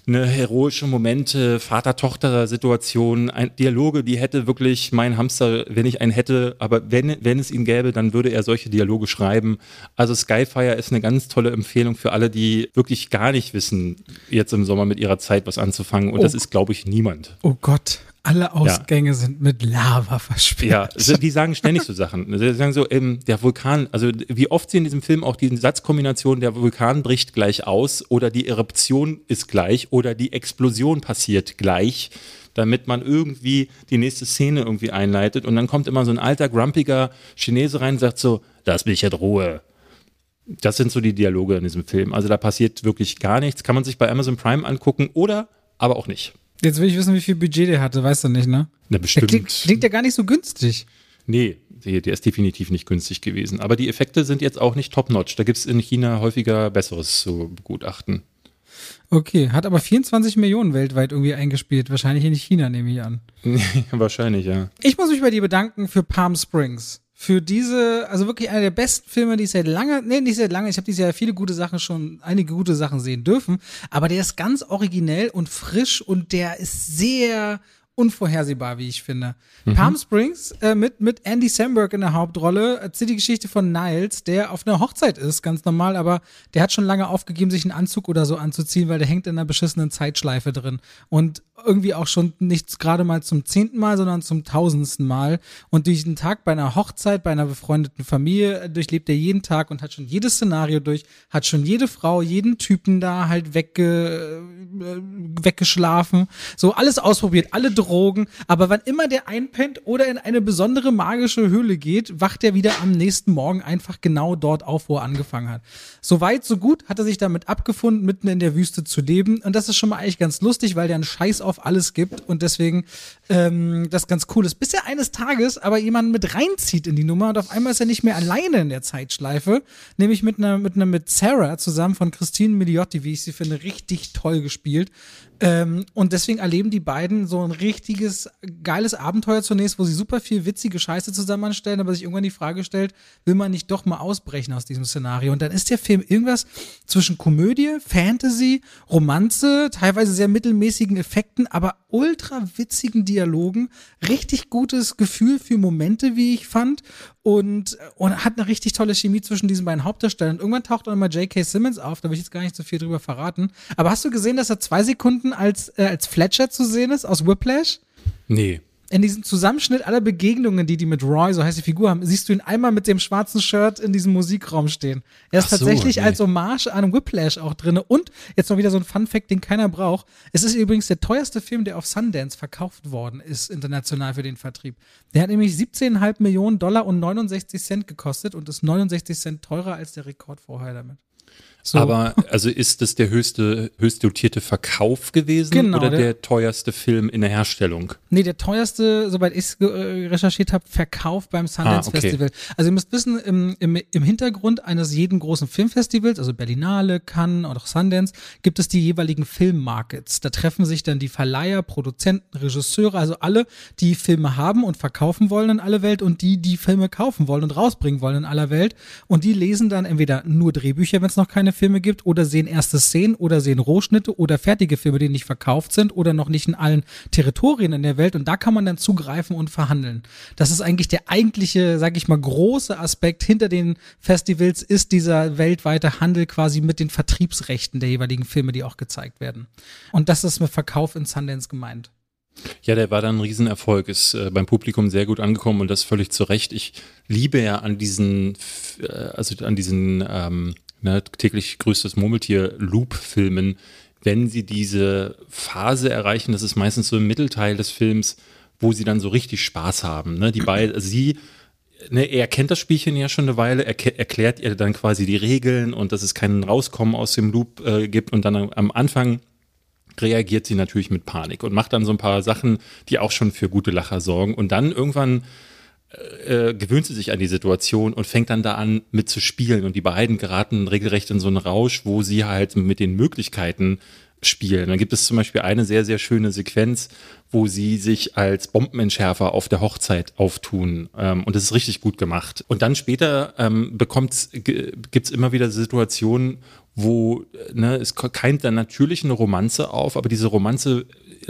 eine heroische Momente, Vater-Tochter-Situation, Dialoge, die hätte wirklich mein Hamster, wenn ich einen hätte, aber wenn, wenn es ihn gäbe, dann würde er solche Dialoge schreiben. Also Skyfire ist eine ganz tolle Empfehlung für alle, die wirklich gar nicht wissen, jetzt im Sommer mit ihrer Zeit was anzufangen. Und oh, das ist, glaube ich, niemand. Oh Gott, alle Ausgänge ja. sind mit Lava versperrt. Ja, die sagen ständig so Sachen. Sie sagen so, ähm, der Vulkan, also wie oft sie in diesem Film auch diesen Satzkombination, der Vulkan bricht gleich aus oder die Eruption ist gleich oder die Explosion passiert gleich, damit man irgendwie die nächste Szene irgendwie einleitet. Und dann kommt immer so ein alter, grumpiger Chinese rein und sagt so, lass mich in Ruhe. Das sind so die Dialoge in diesem Film. Also da passiert wirklich gar nichts. Kann man sich bei Amazon Prime angucken oder aber auch nicht. Jetzt will ich wissen, wie viel Budget der hatte, weißt du nicht, ne? Na, bestimmt. Der klingt, klingt ja gar nicht so günstig. Nee, der, der ist definitiv nicht günstig gewesen. Aber die Effekte sind jetzt auch nicht top-notch. Da gibt es in China häufiger Besseres zu begutachten. Okay, hat aber 24 Millionen weltweit irgendwie eingespielt. Wahrscheinlich in China, nehme ich an. <laughs> Wahrscheinlich, ja. Ich muss mich bei dir bedanken für Palm Springs. Für diese, also wirklich einer der besten Filme, die ich seit lange, nee, nicht seit lange, ich habe dieses Jahr viele gute Sachen schon, einige gute Sachen sehen dürfen, aber der ist ganz originell und frisch und der ist sehr unvorhersehbar, wie ich finde. Mhm. Palm Springs äh, mit, mit Andy Samberg in der Hauptrolle erzählt die Geschichte von Niles, der auf einer Hochzeit ist, ganz normal, aber der hat schon lange aufgegeben, sich einen Anzug oder so anzuziehen, weil der hängt in einer beschissenen Zeitschleife drin. Und irgendwie auch schon nicht gerade mal zum zehnten Mal, sondern zum tausendsten Mal. Und durch den Tag bei einer Hochzeit, bei einer befreundeten Familie durchlebt er jeden Tag und hat schon jedes Szenario durch, hat schon jede Frau, jeden Typen da halt wegge, äh, weggeschlafen, so alles ausprobiert, alle Drogen. Aber wann immer der einpennt oder in eine besondere magische Höhle geht, wacht er wieder am nächsten Morgen einfach genau dort auf, wo er angefangen hat. So weit, so gut hat er sich damit abgefunden, mitten in der Wüste zu leben. Und das ist schon mal eigentlich ganz lustig, weil der einen Scheiß auf alles gibt und deswegen ähm, das ganz cool ist. Bis er eines Tages aber jemanden mit reinzieht in die Nummer und auf einmal ist er nicht mehr alleine in der Zeitschleife, nämlich mit einer mit einer mit Sarah zusammen von Christine Miliotti, wie ich sie finde, richtig toll gespielt. Ähm, und deswegen erleben die beiden so ein richtiges, geiles Abenteuer zunächst, wo sie super viel witzige Scheiße zusammen anstellen, aber sich irgendwann die Frage stellt, will man nicht doch mal ausbrechen aus diesem Szenario? Und dann ist der Film irgendwas zwischen Komödie, Fantasy, Romanze, teilweise sehr mittelmäßigen Effekten, aber ultra witzigen Dialogen, richtig gutes Gefühl für Momente, wie ich fand und, und hat eine richtig tolle Chemie zwischen diesen beiden Hauptdarstellern. Und irgendwann taucht auch mal J.K. Simmons auf, da will ich jetzt gar nicht so viel drüber verraten. Aber hast du gesehen, dass er zwei Sekunden als, äh, als Fletcher zu sehen ist aus Whiplash? Nee in diesem Zusammenschnitt aller Begegnungen, die die mit Roy, so heißt die Figur, haben, siehst du ihn einmal mit dem schwarzen Shirt in diesem Musikraum stehen. Er ist so, tatsächlich nee. als Hommage an Whiplash auch drin. Und jetzt noch wieder so ein Fun-Fact, den keiner braucht. Es ist übrigens der teuerste Film, der auf Sundance verkauft worden ist, international für den Vertrieb. Der hat nämlich 17,5 Millionen Dollar und 69 Cent gekostet und ist 69 Cent teurer als der Rekord vorher damit. So. Aber also ist das der höchste, höchst dotierte Verkauf gewesen genau, oder der, der, teuerste Film in der Herstellung? Nee, der teuerste, soweit ich es äh, recherchiert habe, Verkauf beim Sundance ah, okay. Festival. Also ihr müsst wissen, im, im, im Hintergrund eines jeden großen Filmfestivals, also Berlinale, Cannes oder auch Sundance, gibt es die jeweiligen Filmmarkets. Da treffen sich dann die Verleiher, Produzenten, Regisseure, also alle, die Filme haben und verkaufen wollen in aller Welt und die, die Filme kaufen wollen und rausbringen wollen in aller Welt. Und die lesen dann entweder nur Drehbücher, wenn es noch keine Filme gibt oder sehen erste Szenen oder sehen Rohschnitte oder fertige Filme, die nicht verkauft sind oder noch nicht in allen Territorien in der Welt und da kann man dann zugreifen und verhandeln. Das ist eigentlich der eigentliche, sag ich mal, große Aspekt hinter den Festivals ist dieser weltweite Handel quasi mit den Vertriebsrechten der jeweiligen Filme, die auch gezeigt werden. Und das ist mit Verkauf in Sundance gemeint. Ja, der war dann ein Riesenerfolg, ist äh, beim Publikum sehr gut angekommen und das völlig zu Recht. Ich liebe ja an diesen, äh, also an diesen ähm, ne, täglich größtes Murmeltier Loop-Filmen, wenn sie diese Phase erreichen, das ist meistens so im Mittelteil des Films, wo sie dann so richtig Spaß haben. Ne? Die <clears throat> beiden, also sie, ne, er kennt das Spielchen ja schon eine Weile, er erklärt ihr dann quasi die Regeln und dass es keinen Rauskommen aus dem Loop äh, gibt und dann am Anfang reagiert sie natürlich mit Panik und macht dann so ein paar Sachen, die auch schon für gute Lacher sorgen und dann irgendwann äh, gewöhnt sie sich an die Situation und fängt dann da an mit zu spielen und die beiden geraten regelrecht in so einen Rausch, wo sie halt mit den Möglichkeiten spielen. Dann gibt es zum Beispiel eine sehr, sehr schöne Sequenz, wo sie sich als Bombenentschärfer auf der Hochzeit auftun. Ähm, und das ist richtig gut gemacht. Und dann später ähm, bekommt, gibt's immer wieder Situationen, wo ne, es keimt dann natürlich eine Romanze auf, aber diese Romanze äh,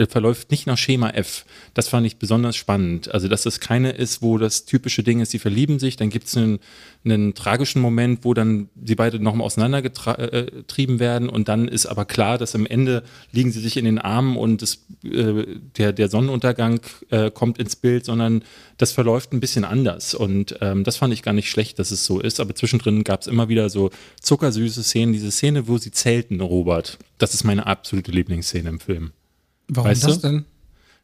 verläuft nicht nach Schema F. Das fand ich besonders spannend. Also, dass das keine ist, wo das typische Ding ist, sie verlieben sich, dann gibt es einen, einen, tragischen Moment, wo dann sie beide nochmal auseinandergetrieben äh, werden und dann ist aber klar, dass am Ende liegen sie sich in den Armen und das, äh, der, der Sonnenuntergang äh, kommt ins Bild, sondern das verläuft ein bisschen anders. Und ähm, das fand ich gar nicht schlecht, dass es so ist. Aber zwischendrin gab es immer wieder so zuckersüße Szenen. Diese Szene, wo sie zelten, Robert, das ist meine absolute Lieblingsszene im Film. Warum weißt das du? denn?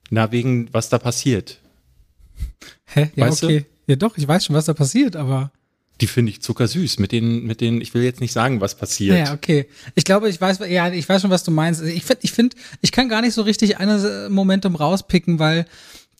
Na, wegen was da passiert. Hä? Ja, weißt okay. Du? Ja, doch, ich weiß schon, was da passiert, aber. Die finde ich zuckersüß. Mit denen, mit denen, ich will jetzt nicht sagen, was passiert. Ja, okay. Ich glaube, ich weiß, ja, ich weiß schon, was du meinst. Ich finde, ich finde, ich kann gar nicht so richtig eine Momentum rauspicken, weil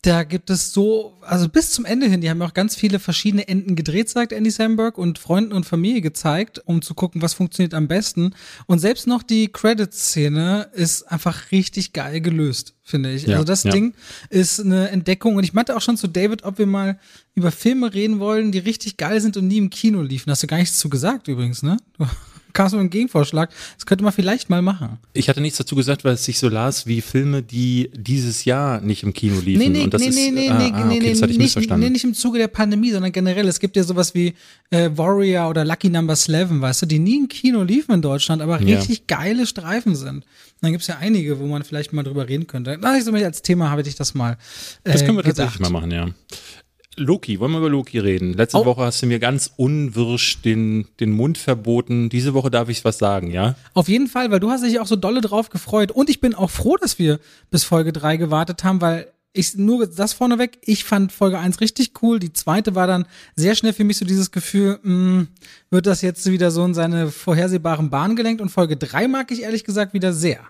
da gibt es so, also bis zum Ende hin, die haben auch ganz viele verschiedene Enden gedreht, sagt Andy Samberg, und Freunden und Familie gezeigt, um zu gucken, was funktioniert am besten. Und selbst noch die Credit-Szene ist einfach richtig geil gelöst, finde ich. Ja, also das ja. Ding ist eine Entdeckung. Und ich meinte auch schon zu David, ob wir mal über Filme reden wollen, die richtig geil sind und nie im Kino liefen. Hast du gar nichts zu gesagt übrigens, ne? Kam so ein Gegenvorschlag. Das könnte man vielleicht mal machen. Ich hatte nichts dazu gesagt, weil es sich so las wie Filme, die dieses Jahr nicht im Kino liefen. Nee, nee, und das nee, ist, nee, nee, ah, nee, ah, okay, nee, das hatte ich nicht, missverstanden. Nee, nicht im Zuge der Pandemie, sondern generell. Es gibt ja sowas wie äh, Warrior oder Lucky Number 11, weißt du, die nie im Kino liefen in Deutschland, aber richtig ja. geile Streifen sind. Dann gibt es ja einige, wo man vielleicht mal drüber reden könnte. Na, ich so als Thema habe ich das mal. Äh, das können wir gedacht. tatsächlich mal machen, ja. Loki, wollen wir über Loki reden? Letzte oh. Woche hast du mir ganz unwirsch den, den Mund verboten. Diese Woche darf ich was sagen, ja? Auf jeden Fall, weil du hast dich auch so dolle drauf gefreut. Und ich bin auch froh, dass wir bis Folge 3 gewartet haben, weil ich nur das vorneweg, ich fand Folge 1 richtig cool. Die zweite war dann sehr schnell für mich so dieses Gefühl, mh, hm, wird das jetzt wieder so in seine vorhersehbaren Bahnen gelenkt. Und Folge 3 mag ich ehrlich gesagt wieder sehr.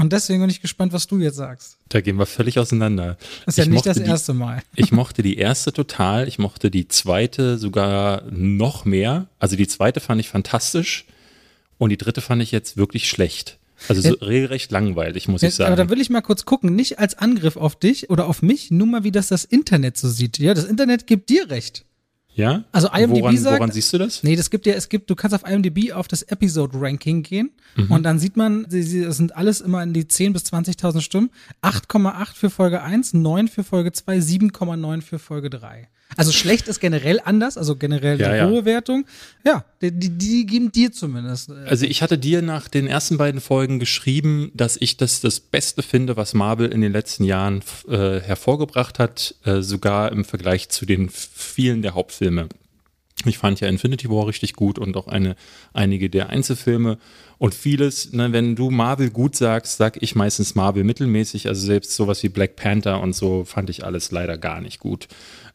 Und deswegen bin ich gespannt, was du jetzt sagst. Da gehen wir völlig auseinander. Das ist ja ich nicht das erste Mal. Die, <laughs> ich mochte die erste total, ich mochte die zweite sogar noch mehr. Also die zweite fand ich fantastisch und die dritte fand ich jetzt wirklich schlecht. Also so regelrecht langweilig, muss ich sagen. Aber da will ich mal kurz gucken, nicht als Angriff auf dich oder auf mich, nur mal, wie das das Internet so sieht. Ja, das Internet gibt dir recht. Ja? Also IMDb woran, sagt, woran siehst du das? Nee, das gibt ja, es gibt, du kannst auf IMDb auf das Episode Ranking gehen mhm. und dann sieht man, das sind alles immer in die 10 bis 20.000 Stimmen. 8,8 für Folge 1, 9 für Folge 2, 7,9 für Folge 3. Also schlecht ist generell anders, also generell ja, die ja. hohe Wertung. Ja, die, die, die, geben dir zumindest. Äh, also ich hatte dir nach den ersten beiden Folgen geschrieben, dass ich das das Beste finde, was Marvel in den letzten Jahren äh, hervorgebracht hat, äh, sogar im Vergleich zu den vielen der Hauptfilme. Ich fand ja Infinity War richtig gut und auch eine, einige der Einzelfilme und vieles, ne, wenn du Marvel gut sagst, sag ich meistens Marvel mittelmäßig, also selbst sowas wie Black Panther und so fand ich alles leider gar nicht gut.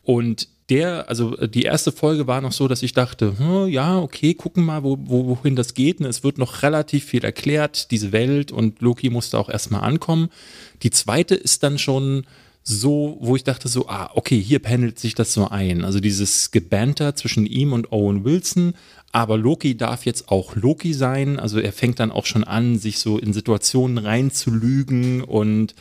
Und der, also die erste Folge war noch so, dass ich dachte, hm, ja, okay, gucken mal, wo, wo, wohin das geht. Und es wird noch relativ viel erklärt, diese Welt und Loki musste auch erstmal ankommen. Die zweite ist dann schon so, wo ich dachte so, ah, okay, hier pendelt sich das so ein. Also dieses Gebanter zwischen ihm und Owen Wilson, aber Loki darf jetzt auch Loki sein. Also er fängt dann auch schon an, sich so in Situationen reinzulügen und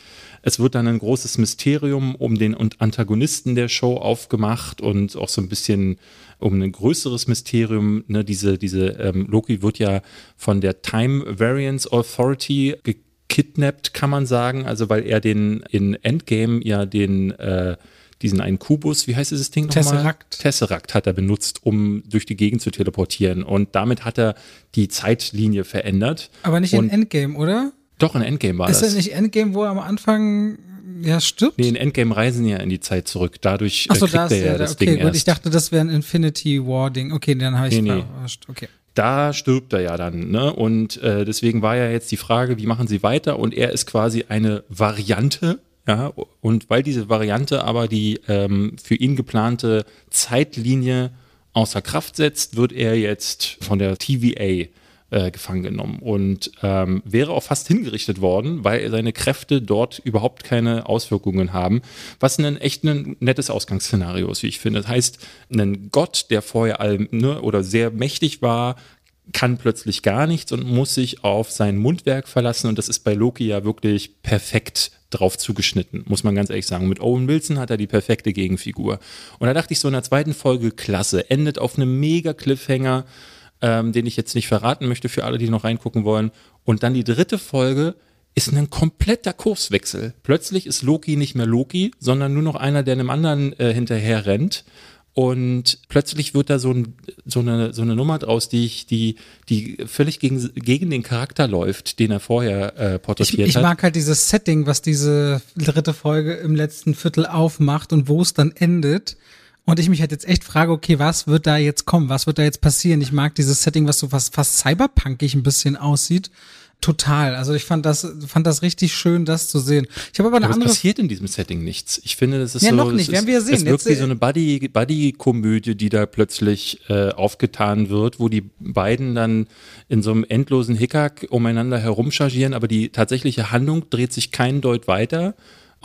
es wird dann ein großes Mysterium um den Antagonisten der Show aufgemacht und auch so ein bisschen um ein größeres Mysterium. Ne, diese diese ähm, Loki wird ja von der Time Variance Authority gekidnappt, kann man sagen. Also weil er den in Endgame ja den äh, diesen einen Kubus, wie heißt dieses Ding nochmal? Tesseract. Tesseract hat er benutzt, um durch die Gegend zu teleportieren. Und damit hat er die Zeitlinie verändert. Aber nicht und in Endgame, oder? Doch, in Endgame war ist das. Ist das nicht Endgame, wo er am Anfang ja stirbt? Nee, in Endgame reisen ja in die Zeit zurück. Dadurch Ach so, äh, kriegt das, er ja, ja das okay, Ding gut, erst. Ich dachte, das wäre ein Infinity War Ding. Okay, dann habe ich nee, verarscht. Okay. Da stirbt er ja dann, ne? Und äh, deswegen war ja jetzt die Frage, wie machen sie weiter? Und er ist quasi eine Variante, ja. Und weil diese Variante aber die ähm, für ihn geplante Zeitlinie außer Kraft setzt, wird er jetzt von der TVA äh, gefangen genommen und ähm, wäre auch fast hingerichtet worden, weil seine Kräfte dort überhaupt keine Auswirkungen haben, was ein echt ein nettes Ausgangsszenario ist, wie ich finde. Das heißt, ein Gott, der vorher all, ne, oder sehr mächtig war, kann plötzlich gar nichts und muss sich auf sein Mundwerk verlassen und das ist bei Loki ja wirklich perfekt drauf zugeschnitten, muss man ganz ehrlich sagen. Mit Owen Wilson hat er die perfekte Gegenfigur. Und da dachte ich so in der zweiten Folge, klasse, endet auf einem mega Cliffhanger ähm, den ich jetzt nicht verraten möchte für alle, die noch reingucken wollen. Und dann die dritte Folge ist ein kompletter Kurswechsel. Plötzlich ist Loki nicht mehr Loki, sondern nur noch einer, der einem anderen äh, hinterher rennt. Und plötzlich wird da so, ein, so, eine, so eine Nummer draus, die, ich, die, die völlig gegen, gegen den Charakter läuft, den er vorher äh, porträtiert ich, hat. Ich mag halt dieses Setting, was diese dritte Folge im letzten Viertel aufmacht und wo es dann endet. Und ich mich halt jetzt echt frage, okay, was wird da jetzt kommen? Was wird da jetzt passieren? Ich mag dieses Setting, was so fast, fast cyberpunkig ein bisschen aussieht. Total. Also ich fand das, fand das richtig schön, das zu sehen. Ich habe aber eine aber andere. Es passiert in diesem Setting nichts. Ich finde, das ist ja, so. noch nicht. Werden wir sehen. Es wirkt wie so eine Buddy, Buddy-Komödie, die da plötzlich äh, aufgetan wird, wo die beiden dann in so einem endlosen Hickhack umeinander herumchargieren, aber die tatsächliche Handlung dreht sich keinen Deut weiter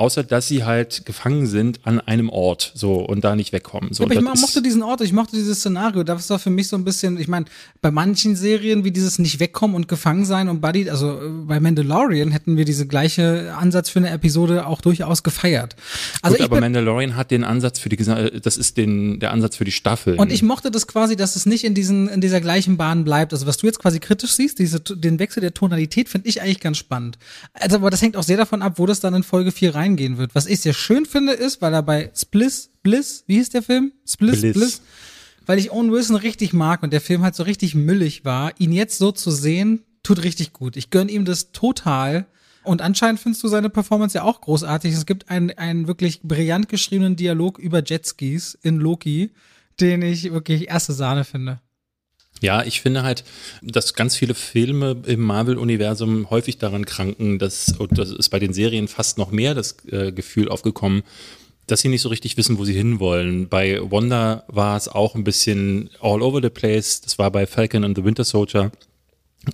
außer dass sie halt gefangen sind an einem Ort so und da nicht wegkommen. So, ja, aber ich mochte diesen Ort, ich mochte dieses Szenario. Das war für mich so ein bisschen, ich meine, bei manchen Serien wie dieses nicht wegkommen und gefangen sein und Buddy, also äh, bei Mandalorian hätten wir diese gleiche Ansatz für eine Episode auch durchaus gefeiert. Also Gut, aber Mandalorian hat den Ansatz für die, das ist den, der Ansatz für die Staffel. Und ich mochte das quasi, dass es nicht in diesen, in dieser gleichen Bahn bleibt. Also was du jetzt quasi kritisch siehst, diese, den Wechsel der Tonalität finde ich eigentlich ganz spannend. Also, aber das hängt auch sehr davon ab, wo das dann in Folge 4 rein reingehen wird. Was ich sehr schön finde, ist, weil er bei Spliss, Bliss, wie hieß der Film? Spliss, Bliss. Bliss weil ich Owen Wilson richtig mag und der Film halt so richtig müllig war, ihn jetzt so zu sehen, tut richtig gut. Ich gönn ihm das total. Und anscheinend findest du seine Performance ja auch großartig. Es gibt einen, einen wirklich brillant geschriebenen Dialog über Jetskis in Loki, den ich wirklich erste Sahne finde. Ja, ich finde halt, dass ganz viele Filme im Marvel-Universum häufig daran kranken, dass, und das ist bei den Serien fast noch mehr das äh, Gefühl aufgekommen, dass sie nicht so richtig wissen, wo sie hinwollen. Bei Wanda war es auch ein bisschen all over the place. Das war bei Falcon and the Winter Soldier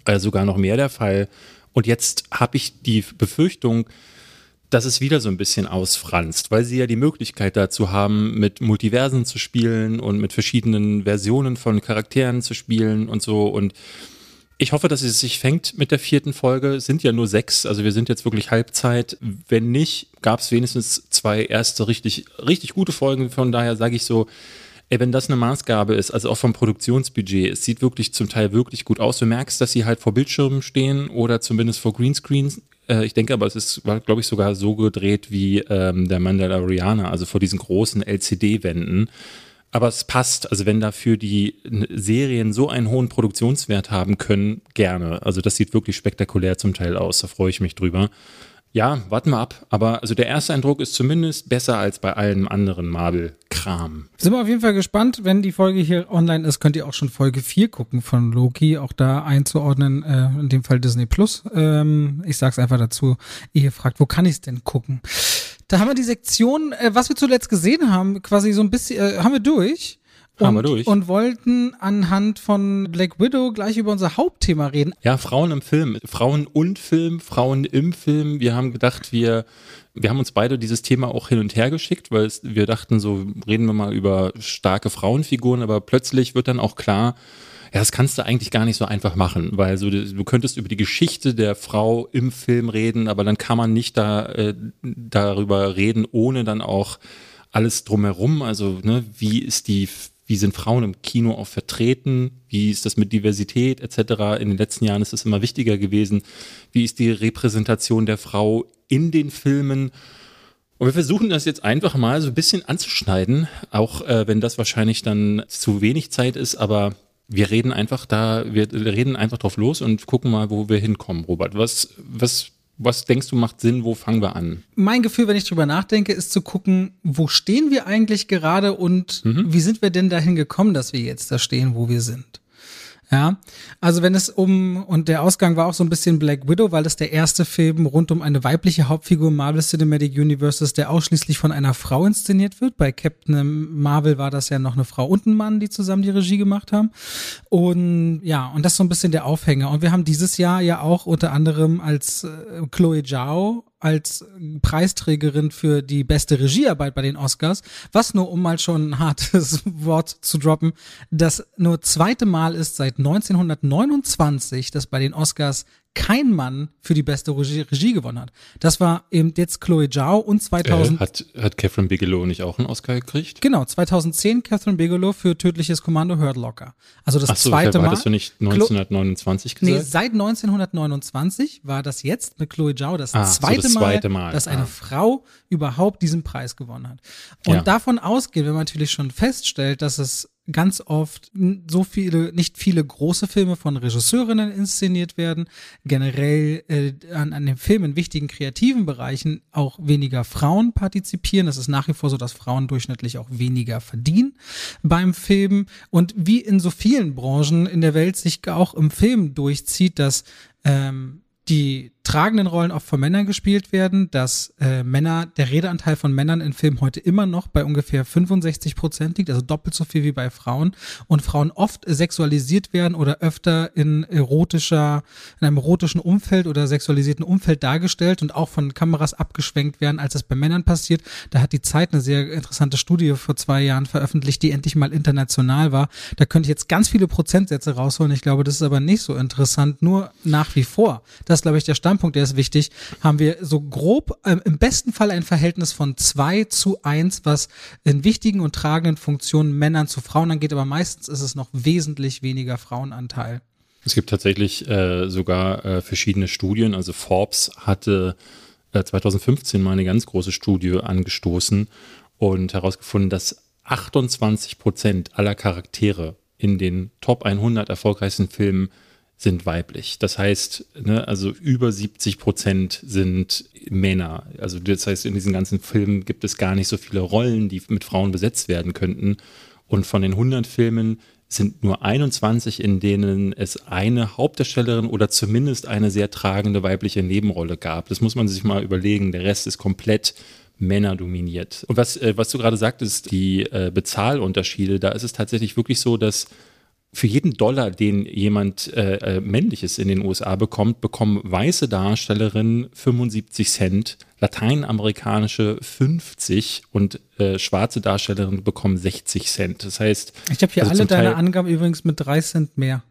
äh, sogar noch mehr der Fall. Und jetzt habe ich die Befürchtung, dass es wieder so ein bisschen ausfranst, weil sie ja die Möglichkeit dazu haben, mit Multiversen zu spielen und mit verschiedenen Versionen von Charakteren zu spielen und so. Und ich hoffe, dass es sich fängt mit der vierten Folge. Es sind ja nur sechs, also wir sind jetzt wirklich Halbzeit. Wenn nicht, gab es wenigstens zwei erste richtig, richtig gute Folgen. Von daher sage ich so, ey, wenn das eine Maßgabe ist, also auch vom Produktionsbudget, es sieht wirklich zum Teil wirklich gut aus. Du merkst, dass sie halt vor Bildschirmen stehen oder zumindest vor Greenscreens äh, ich denke aber, es ist, glaube ich, sogar so gedreht wie ähm, der Mandalorianer, also vor diesen großen LCD-Wänden. Aber es passt, also wenn dafür die Serien so einen hohen Produktionswert haben können, gerne. Also das sieht wirklich spektakulär zum Teil aus, da freue ich mich drüber. Ja, warten wir ab. Aber also der erste Eindruck ist zumindest besser als bei allem anderen Marvel-Kram. Sind wir auf jeden Fall gespannt. Wenn die Folge hier online ist, könnt ihr auch schon Folge 4 gucken von Loki. Auch da einzuordnen, äh, in dem Fall Disney Plus. Ähm, ich sag's einfach dazu. Ihr fragt, wo kann ich's denn gucken? Da haben wir die Sektion, äh, was wir zuletzt gesehen haben, quasi so ein bisschen, äh, haben wir durch. Und, wir durch. und wollten anhand von Black Widow gleich über unser Hauptthema reden. Ja, Frauen im Film. Frauen und Film, Frauen im Film. Wir haben gedacht, wir, wir haben uns beide dieses Thema auch hin und her geschickt, weil es, wir dachten, so reden wir mal über starke Frauenfiguren, aber plötzlich wird dann auch klar, ja, das kannst du eigentlich gar nicht so einfach machen, weil so, du könntest über die Geschichte der Frau im Film reden, aber dann kann man nicht da äh, darüber reden, ohne dann auch alles drumherum. Also, ne, wie ist die wie sind Frauen im Kino auch vertreten, wie ist das mit Diversität etc. In den letzten Jahren ist es immer wichtiger gewesen, wie ist die Repräsentation der Frau in den Filmen. Und wir versuchen das jetzt einfach mal so ein bisschen anzuschneiden, auch äh, wenn das wahrscheinlich dann zu wenig Zeit ist, aber wir reden einfach da, wir reden einfach drauf los und gucken mal, wo wir hinkommen, Robert. Was, was was denkst du macht Sinn? Wo fangen wir an? Mein Gefühl, wenn ich drüber nachdenke, ist zu gucken, wo stehen wir eigentlich gerade und mhm. wie sind wir denn dahin gekommen, dass wir jetzt da stehen, wo wir sind? Ja, also wenn es um, und der Ausgang war auch so ein bisschen Black Widow, weil das der erste Film rund um eine weibliche Hauptfigur Marvel Cinematic Universe ist, der ausschließlich von einer Frau inszeniert wird. Bei Captain Marvel war das ja noch eine Frau und ein Mann, die zusammen die Regie gemacht haben. Und ja, und das ist so ein bisschen der Aufhänger. Und wir haben dieses Jahr ja auch unter anderem als äh, Chloe Zhao als Preisträgerin für die beste Regiearbeit bei den Oscars, was nur um mal schon ein hartes <laughs> Wort zu droppen, das nur zweite Mal ist seit 1929, dass bei den Oscars kein Mann für die beste Regie, Regie gewonnen hat. Das war eben jetzt Chloe Zhao und 2000. Äh, hat, hat Catherine Bigelow nicht auch einen Oscar gekriegt? Genau, 2010 Catherine Bigelow für Tödliches Kommando Hurt Locker. Also das Ach so, zweite Mal. Hattest du nicht 1929 gesagt? Nee, seit 1929 war das jetzt mit Chloe Zhao das, ah, zweite, so das zweite Mal, Mal, dass eine ah. Frau überhaupt diesen Preis gewonnen hat. Und ja. davon ausgehen, wenn man natürlich schon feststellt, dass es ganz oft so viele, nicht viele große Filme von Regisseurinnen inszeniert werden, generell äh, an, an dem Film in wichtigen kreativen Bereichen auch weniger Frauen partizipieren. Es ist nach wie vor so, dass Frauen durchschnittlich auch weniger verdienen beim Film. Und wie in so vielen Branchen in der Welt sich auch im Film durchzieht, dass ähm, die tragenden Rollen oft von Männern gespielt werden, dass äh, Männer, der Redeanteil von Männern in Filmen heute immer noch bei ungefähr 65 Prozent liegt, also doppelt so viel wie bei Frauen und Frauen oft sexualisiert werden oder öfter in erotischer, in einem erotischen Umfeld oder sexualisierten Umfeld dargestellt und auch von Kameras abgeschwenkt werden, als es bei Männern passiert. Da hat die Zeit eine sehr interessante Studie vor zwei Jahren veröffentlicht, die endlich mal international war. Da könnte ich jetzt ganz viele Prozentsätze rausholen. Ich glaube, das ist aber nicht so interessant, nur nach wie vor. Das ist, glaube ich, der Stand Standpunkt, der ist wichtig, haben wir so grob äh, im besten Fall ein Verhältnis von zwei zu eins, was in wichtigen und tragenden Funktionen Männern zu Frauen angeht, aber meistens ist es noch wesentlich weniger Frauenanteil. Es gibt tatsächlich äh, sogar äh, verschiedene Studien. Also Forbes hatte äh, 2015 mal eine ganz große Studie angestoßen und herausgefunden, dass 28 Prozent aller Charaktere in den Top 100 erfolgreichsten Filmen sind weiblich. Das heißt, ne, also über 70 Prozent sind Männer. Also das heißt, in diesen ganzen Filmen gibt es gar nicht so viele Rollen, die mit Frauen besetzt werden könnten. Und von den 100 Filmen sind nur 21, in denen es eine Hauptdarstellerin oder zumindest eine sehr tragende weibliche Nebenrolle gab. Das muss man sich mal überlegen. Der Rest ist komplett Männer dominiert. Und was, äh, was du gerade sagtest, die äh, Bezahlunterschiede, da ist es tatsächlich wirklich so, dass für jeden Dollar, den jemand äh, äh männliches in den USA bekommt, bekommen weiße Darstellerinnen 75 Cent, lateinamerikanische 50 und äh, schwarze Darstellerinnen bekommen 60 Cent. Das heißt, ich habe hier also alle deine Angaben übrigens mit 3 Cent mehr.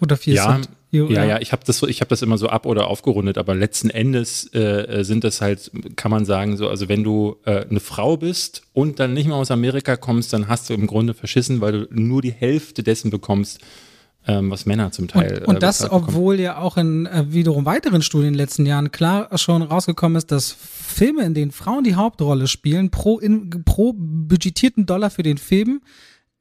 Oder 4 ja, Cent. Ja, ja, ja, ich habe das, ich hab das immer so ab oder aufgerundet, aber letzten Endes äh, sind das halt, kann man sagen, so, also wenn du äh, eine Frau bist und dann nicht mehr aus Amerika kommst, dann hast du im Grunde verschissen, weil du nur die Hälfte dessen bekommst, ähm, was Männer zum Teil. Und, und äh, das, obwohl ja auch in äh, wiederum weiteren Studien in den letzten Jahren klar schon rausgekommen ist, dass Filme, in denen Frauen die Hauptrolle spielen, pro, in, pro budgetierten Dollar für den Film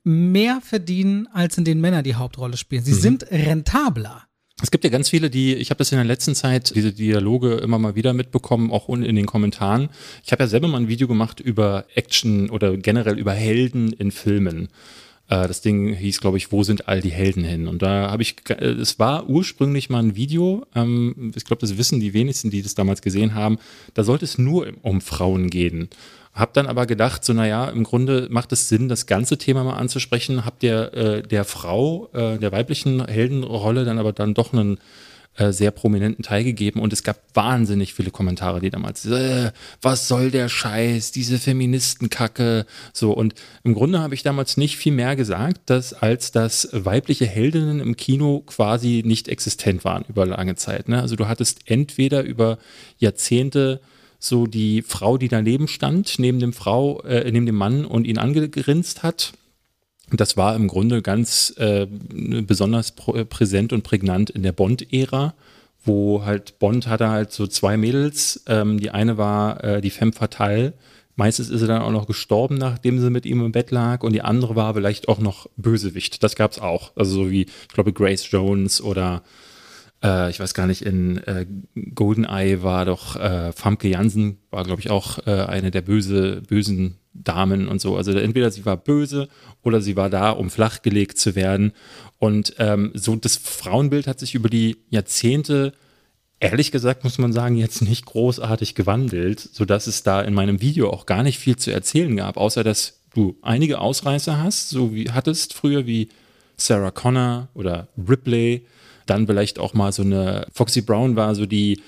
mehr verdienen, als in denen Männer die Hauptrolle spielen. Sie mhm. sind rentabler. Es gibt ja ganz viele, die, ich habe das in der letzten Zeit, diese Dialoge immer mal wieder mitbekommen, auch in den Kommentaren. Ich habe ja selber mal ein Video gemacht über Action oder generell über Helden in Filmen. Äh, das Ding hieß, glaube ich, Wo sind all die Helden hin? Und da habe ich, äh, es war ursprünglich mal ein Video, ähm, ich glaube, das wissen die wenigsten, die das damals gesehen haben, da sollte es nur um Frauen gehen. Hab dann aber gedacht, so naja, im Grunde macht es Sinn, das ganze Thema mal anzusprechen. Habt ihr äh, der Frau, äh, der weiblichen Heldenrolle dann aber dann doch einen äh, sehr prominenten Teil gegeben und es gab wahnsinnig viele Kommentare, die damals, äh, was soll der Scheiß, diese Feministenkacke, so und im Grunde habe ich damals nicht viel mehr gesagt, dass als dass weibliche Heldinnen im Kino quasi nicht existent waren über lange Zeit. Ne? Also du hattest entweder über Jahrzehnte so die Frau, die daneben stand, neben dem Frau, äh, neben dem Mann und ihn angegrinst hat. Das war im Grunde ganz äh, besonders äh, präsent und prägnant in der Bond-Ära, wo halt Bond hatte halt so zwei Mädels. Ähm, die eine war äh, die Femme Fatale. Meistens ist sie dann auch noch gestorben, nachdem sie mit ihm im Bett lag. Und die andere war vielleicht auch noch Bösewicht. Das gab's auch. Also so wie, ich glaube, Grace Jones oder äh, ich weiß gar nicht, in äh, Goldeneye war doch äh, Famke Jansen, war glaube ich auch äh, eine der böse, bösen Damen und so. Also entweder sie war böse oder sie war da, um flachgelegt zu werden. Und ähm, so das Frauenbild hat sich über die Jahrzehnte ehrlich gesagt muss man sagen, jetzt nicht großartig gewandelt, sodass es da in meinem Video auch gar nicht viel zu erzählen gab, außer dass du einige Ausreißer hast, so wie hattest früher wie Sarah Connor oder Ripley, dann vielleicht auch mal so eine Foxy Brown war so die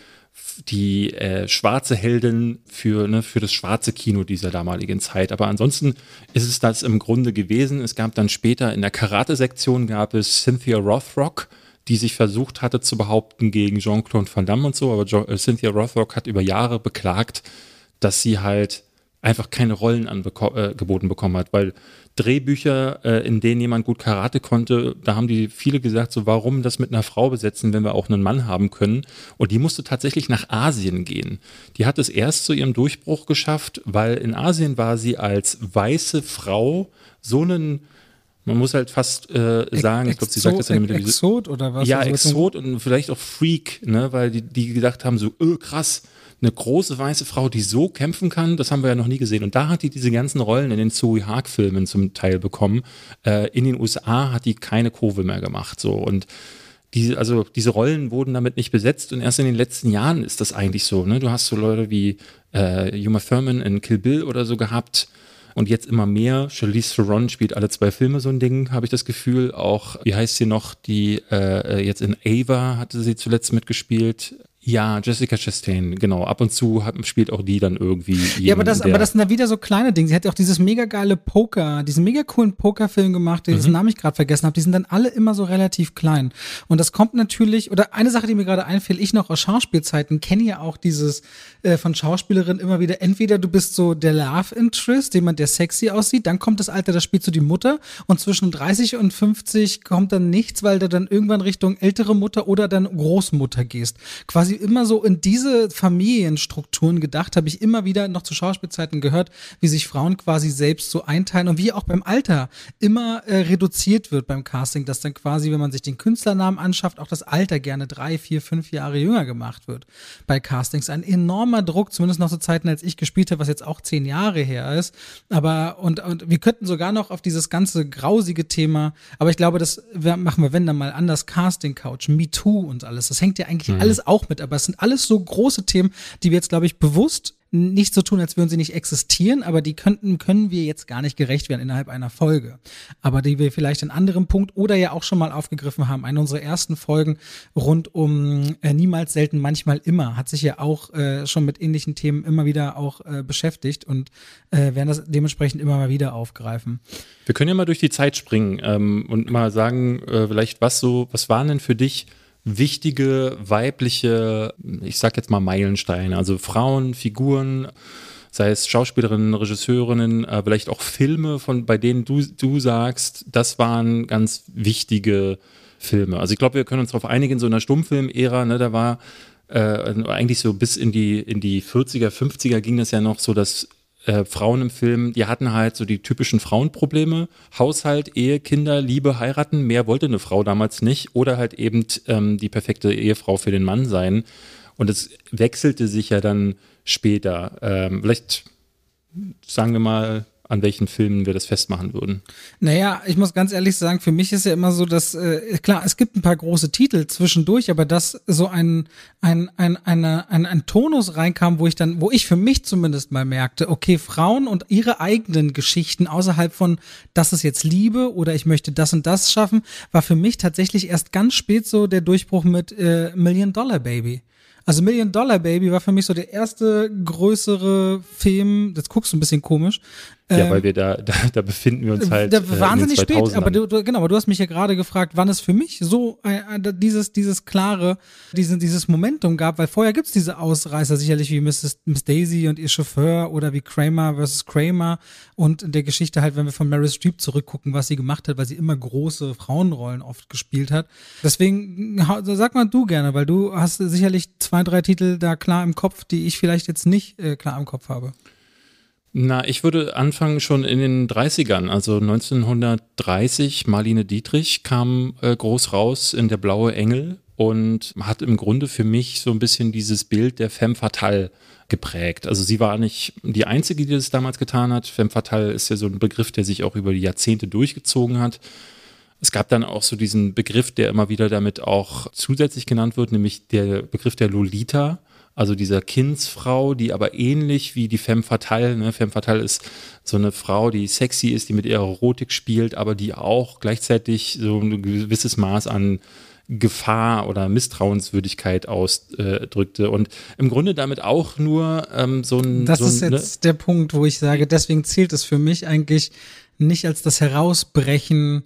die äh, schwarze Heldin für, ne, für das schwarze Kino dieser damaligen Zeit. Aber ansonsten ist es das im Grunde gewesen. Es gab dann später in der Karate-Sektion gab es Cynthia Rothrock, die sich versucht hatte zu behaupten gegen Jean-Claude Van Damme und so. Aber jo äh, Cynthia Rothrock hat über Jahre beklagt, dass sie halt einfach keine Rollen angeboten äh, bekommen hat, weil Drehbücher, äh, in denen jemand gut Karate konnte, da haben die viele gesagt, so warum das mit einer Frau besetzen, wenn wir auch einen Mann haben können. Und die musste tatsächlich nach Asien gehen. Die hat es erst zu ihrem Durchbruch geschafft, weil in Asien war sie als weiße Frau so einen man muss halt fast äh, sagen, ich glaube, sie sagt das in der Exot oder was? Ja, Exot und vielleicht auch Freak, ne, weil die, die gedacht haben, so, öh, krass, eine große weiße Frau, die so kämpfen kann, das haben wir ja noch nie gesehen. Und da hat die diese ganzen Rollen in den Zoe Haag-Filmen zum Teil bekommen. Äh, in den USA hat die keine Kurve mehr gemacht. So und diese, also diese Rollen wurden damit nicht besetzt und erst in den letzten Jahren ist das eigentlich so. Ne? Du hast so Leute wie äh, Uma Thurman in Kill Bill oder so gehabt und jetzt immer mehr. Charlize Theron spielt alle zwei Filme so ein Ding, habe ich das Gefühl. Auch, wie heißt sie noch, die äh, jetzt in Ava hatte sie zuletzt mitgespielt. Ja, Jessica Chastain, genau. Ab und zu hat, spielt auch die dann irgendwie. Ja, aber das, aber das sind da wieder so kleine Dinge. Sie hat ja auch dieses mega geile Poker, diesen mega coolen Pokerfilm gemacht, dessen mhm. Namen ich gerade vergessen habe. Die sind dann alle immer so relativ klein. Und das kommt natürlich, oder eine Sache, die mir gerade einfällt, ich noch aus Schauspielzeiten kenne ja auch dieses äh, von Schauspielerinnen immer wieder, entweder du bist so der Love Interest, jemand, der sexy aussieht, dann kommt das Alter, da spielst du die Mutter und zwischen 30 und 50 kommt dann nichts, weil du dann irgendwann Richtung ältere Mutter oder dann Großmutter gehst. Quasi quasi immer so in diese Familienstrukturen gedacht, habe ich immer wieder noch zu Schauspielzeiten gehört, wie sich Frauen quasi selbst so einteilen und wie auch beim Alter immer äh, reduziert wird beim Casting, dass dann quasi, wenn man sich den Künstlernamen anschafft, auch das Alter gerne drei, vier, fünf Jahre jünger gemacht wird bei Castings. Ein enormer Druck, zumindest noch zu Zeiten, als ich gespielt habe, was jetzt auch zehn Jahre her ist. Aber und, und wir könnten sogar noch auf dieses ganze grausige Thema, aber ich glaube, das machen wir, wenn dann mal anders, Casting Couch, Me Too und alles. Das hängt ja eigentlich mhm. alles auch mit aber es sind alles so große Themen, die wir jetzt, glaube ich, bewusst nicht so tun, als würden sie nicht existieren, aber die könnten, können wir jetzt gar nicht gerecht werden innerhalb einer Folge. Aber die wir vielleicht in anderem Punkt oder ja auch schon mal aufgegriffen haben. Eine unserer ersten Folgen rund um äh, niemals, selten, manchmal immer hat sich ja auch äh, schon mit ähnlichen Themen immer wieder auch äh, beschäftigt und äh, werden das dementsprechend immer mal wieder aufgreifen. Wir können ja mal durch die Zeit springen ähm, und mal sagen, äh, vielleicht was so, was waren denn für dich wichtige weibliche, ich sag jetzt mal Meilensteine, also Frauen, Figuren, sei es Schauspielerinnen, Regisseurinnen, äh, vielleicht auch Filme, von bei denen du, du sagst, das waren ganz wichtige Filme. Also ich glaube, wir können uns darauf einigen, so in der Stummfilm-Ära, ne, da war äh, eigentlich so bis in die, in die 40er, 50er ging das ja noch so, dass äh, Frauen im Film, die hatten halt so die typischen Frauenprobleme. Haushalt, Ehe, Kinder, Liebe, heiraten. Mehr wollte eine Frau damals nicht. Oder halt eben ähm, die perfekte Ehefrau für den Mann sein. Und es wechselte sich ja dann später. Ähm, vielleicht sagen wir mal an welchen Filmen wir das festmachen würden. Naja, ich muss ganz ehrlich sagen, für mich ist ja immer so, dass, äh, klar, es gibt ein paar große Titel zwischendurch, aber dass so ein, ein, ein, eine, ein, ein Tonus reinkam, wo ich dann, wo ich für mich zumindest mal merkte, okay, Frauen und ihre eigenen Geschichten außerhalb von, das ist jetzt Liebe oder ich möchte das und das schaffen, war für mich tatsächlich erst ganz spät so der Durchbruch mit äh, Million Dollar Baby. Also Million Dollar Baby war für mich so der erste größere Film, das guckst du ein bisschen komisch, ja, ähm, weil wir da, <laughs> da, da befinden wir uns halt. Da, äh, wahnsinnig spät, aber du, du, genau, aber du hast mich ja gerade gefragt, wann es für mich so äh, äh dieses, dieses klare, diesen, dieses Momentum gab, weil vorher gibt's diese Ausreißer, sicherlich wie Mrs., Miss Daisy und ihr Chauffeur oder wie Kramer versus Kramer und in der Geschichte halt, wenn wir von Meryl Streep zurückgucken, was sie gemacht hat, weil sie immer große Frauenrollen oft gespielt hat. Deswegen sag mal du gerne, weil du hast sicherlich zwei, drei Titel da klar im Kopf, die ich vielleicht jetzt nicht äh, klar im Kopf habe. Na, ich würde anfangen schon in den 30ern, also 1930, Marlene Dietrich kam äh, groß raus in Der blaue Engel und hat im Grunde für mich so ein bisschen dieses Bild der Femme Fatale geprägt. Also sie war nicht die Einzige, die das damals getan hat. Femme Fatale ist ja so ein Begriff, der sich auch über die Jahrzehnte durchgezogen hat. Es gab dann auch so diesen Begriff, der immer wieder damit auch zusätzlich genannt wird, nämlich der Begriff der Lolita also dieser Kindsfrau, die aber ähnlich wie die Femme Fatale, ne? Femme Fatale ist so eine Frau, die sexy ist, die mit ihrer Erotik spielt, aber die auch gleichzeitig so ein gewisses Maß an Gefahr oder Misstrauenswürdigkeit ausdrückte und im Grunde damit auch nur ähm, so ein. Das so ist ein, jetzt ne? der Punkt, wo ich sage, deswegen zählt es für mich eigentlich nicht als das Herausbrechen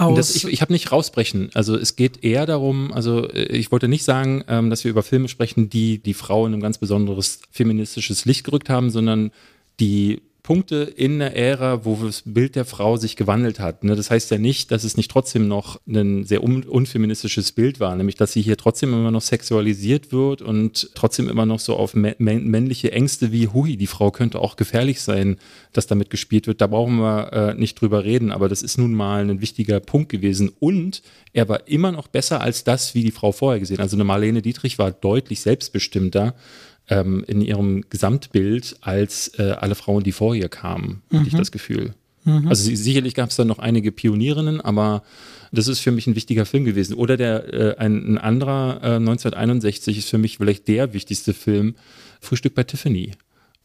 aus. Das, ich ich habe nicht rausbrechen. Also es geht eher darum, also äh, ich wollte nicht sagen, ähm, dass wir über Filme sprechen, die die Frau in ein ganz besonderes feministisches Licht gerückt haben, sondern die Punkte in der Ära, wo das Bild der Frau sich gewandelt hat. Ne? Das heißt ja nicht, dass es nicht trotzdem noch ein sehr un unfeministisches Bild war, nämlich dass sie hier trotzdem immer noch sexualisiert wird und trotzdem immer noch so auf männliche Ängste wie, hui, die Frau könnte auch gefährlich sein, dass damit gespielt wird. Da brauchen wir äh, nicht drüber reden, aber das ist nun mal ein wichtiger Punkt gewesen. Und er war immer noch besser als das, wie die Frau vorher gesehen. Also eine Marlene Dietrich war deutlich selbstbestimmter ähm, in ihrem Gesamtbild als äh, alle Frauen, die vor ihr kamen, mhm. hatte ich mhm. das Gefühl. Mhm. Also sicherlich gab es da noch einige Pionierinnen, aber das ist für mich ein wichtiger Film gewesen. Oder der äh, ein, ein anderer äh, 1961 ist für mich vielleicht der wichtigste Film, Frühstück bei Tiffany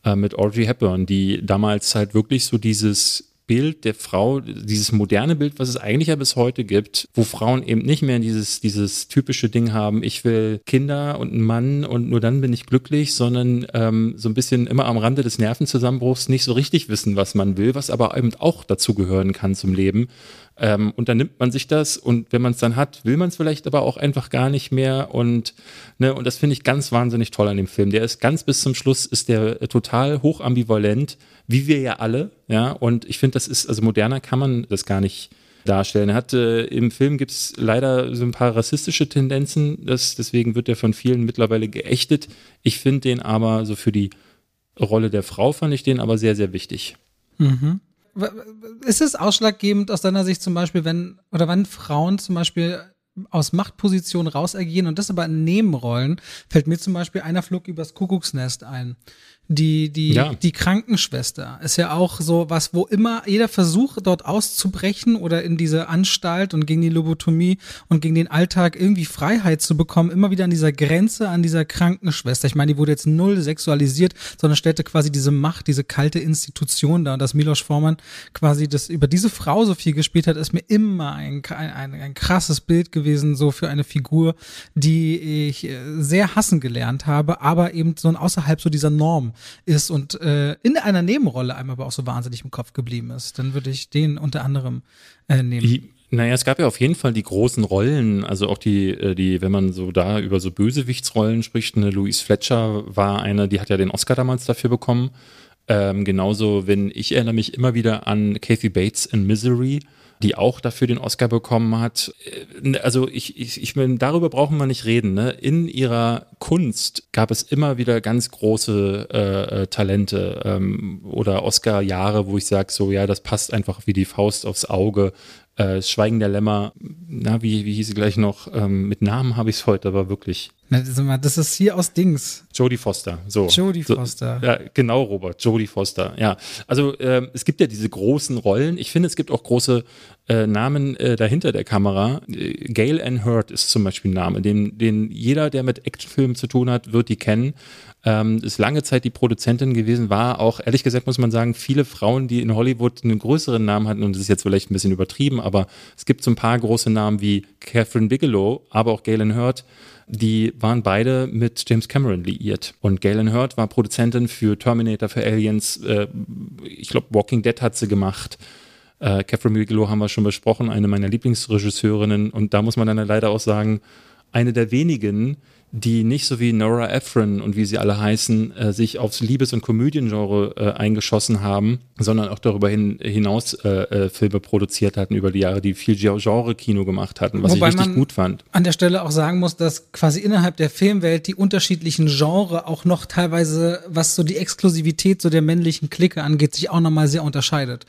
äh, mit Audrey Hepburn, die damals halt wirklich so dieses Bild der Frau, dieses moderne Bild, was es eigentlich ja bis heute gibt, wo Frauen eben nicht mehr dieses, dieses typische Ding haben, ich will Kinder und einen Mann und nur dann bin ich glücklich, sondern ähm, so ein bisschen immer am Rande des Nervenzusammenbruchs nicht so richtig wissen, was man will, was aber eben auch dazu gehören kann zum Leben. Ähm, und dann nimmt man sich das und wenn man es dann hat, will man es vielleicht aber auch einfach gar nicht mehr. Und, ne, und das finde ich ganz wahnsinnig toll an dem Film. Der ist ganz bis zum Schluss, ist der äh, total hochambivalent, wie wir ja alle. Ja, und ich finde, das ist, also moderner kann man das gar nicht darstellen. Er hat, äh, Im Film gibt es leider so ein paar rassistische Tendenzen, das, deswegen wird er von vielen mittlerweile geächtet. Ich finde den aber so für die Rolle der Frau fand ich den aber sehr, sehr wichtig. Mhm ist es ausschlaggebend aus deiner Sicht zum Beispiel, wenn oder wenn Frauen zum Beispiel aus Machtpositionen raus und das aber in Nebenrollen, fällt mir zum Beispiel einer Flug übers Kuckucksnest ein. Die, die, ja. die Krankenschwester ist ja auch so was, wo immer jeder Versuch, dort auszubrechen oder in diese Anstalt und gegen die Lobotomie und gegen den Alltag irgendwie Freiheit zu bekommen, immer wieder an dieser Grenze, an dieser Krankenschwester. Ich meine, die wurde jetzt null sexualisiert, sondern stellte quasi diese Macht, diese kalte Institution da. Und dass Milos Forman quasi das über diese Frau so viel gespielt hat, ist mir immer ein, ein, ein, krasses Bild gewesen, so für eine Figur, die ich äh, sehr hassen gelernt habe, aber eben so außerhalb so dieser Norm ist und äh, in einer Nebenrolle einem aber auch so wahnsinnig im Kopf geblieben ist, dann würde ich den unter anderem äh, nehmen. Die naja, es gab ja auf jeden Fall die großen Rollen, also auch die, äh, die, wenn man so da über so Bösewichtsrollen spricht, eine Louise Fletcher war eine, die hat ja den Oscar damals dafür bekommen. Ähm, genauso, wenn ich erinnere mich immer wieder an Kathy Bates in Misery, die auch dafür den Oscar bekommen hat. Äh, also ich, ich, ich meine, darüber brauchen wir nicht reden. Ne? In ihrer Kunst gab es immer wieder ganz große äh, äh Talente ähm, oder Oscar-Jahre, wo ich sage, so ja, das passt einfach wie die Faust aufs Auge. Äh, Schweigen der Lämmer, na, wie, wie hieß sie gleich noch? Ähm, mit Namen habe ich es heute, aber wirklich. Das ist hier aus Dings. Jodie Foster, so. Jodie Foster. So, ja, genau, Robert, Jodie Foster, ja. Also ähm, es gibt ja diese großen Rollen. Ich finde, es gibt auch große äh, Namen äh, dahinter der Kamera. Äh, Gail Ann Hurd ist zum Beispiel ein Name, den, den jeder, der mit Actionfilmen zu tun hat, wird die kennen. Ähm, ist lange Zeit die Produzentin gewesen, war auch, ehrlich gesagt muss man sagen, viele Frauen, die in Hollywood einen größeren Namen hatten, und das ist jetzt vielleicht ein bisschen übertrieben, aber es gibt so ein paar große Namen wie Catherine Bigelow, aber auch Galen Hurd, die waren beide mit James Cameron liiert. Und Galen Hurd war Produzentin für Terminator, für Aliens, äh, ich glaube Walking Dead hat sie gemacht. Äh, Catherine Bigelow haben wir schon besprochen, eine meiner Lieblingsregisseurinnen. Und da muss man dann leider auch sagen, eine der wenigen, die nicht so wie Nora Ephron und wie sie alle heißen, äh, sich aufs Liebes- und Komödiengenre äh, eingeschossen haben, sondern auch darüber hin, hinaus äh, äh Filme produziert hatten über die Jahre, die viel Genre-Kino gemacht hatten, was Wobei ich richtig gut fand. An der Stelle auch sagen muss, dass quasi innerhalb der Filmwelt die unterschiedlichen Genre auch noch teilweise, was so die Exklusivität so der männlichen Clique angeht, sich auch nochmal sehr unterscheidet.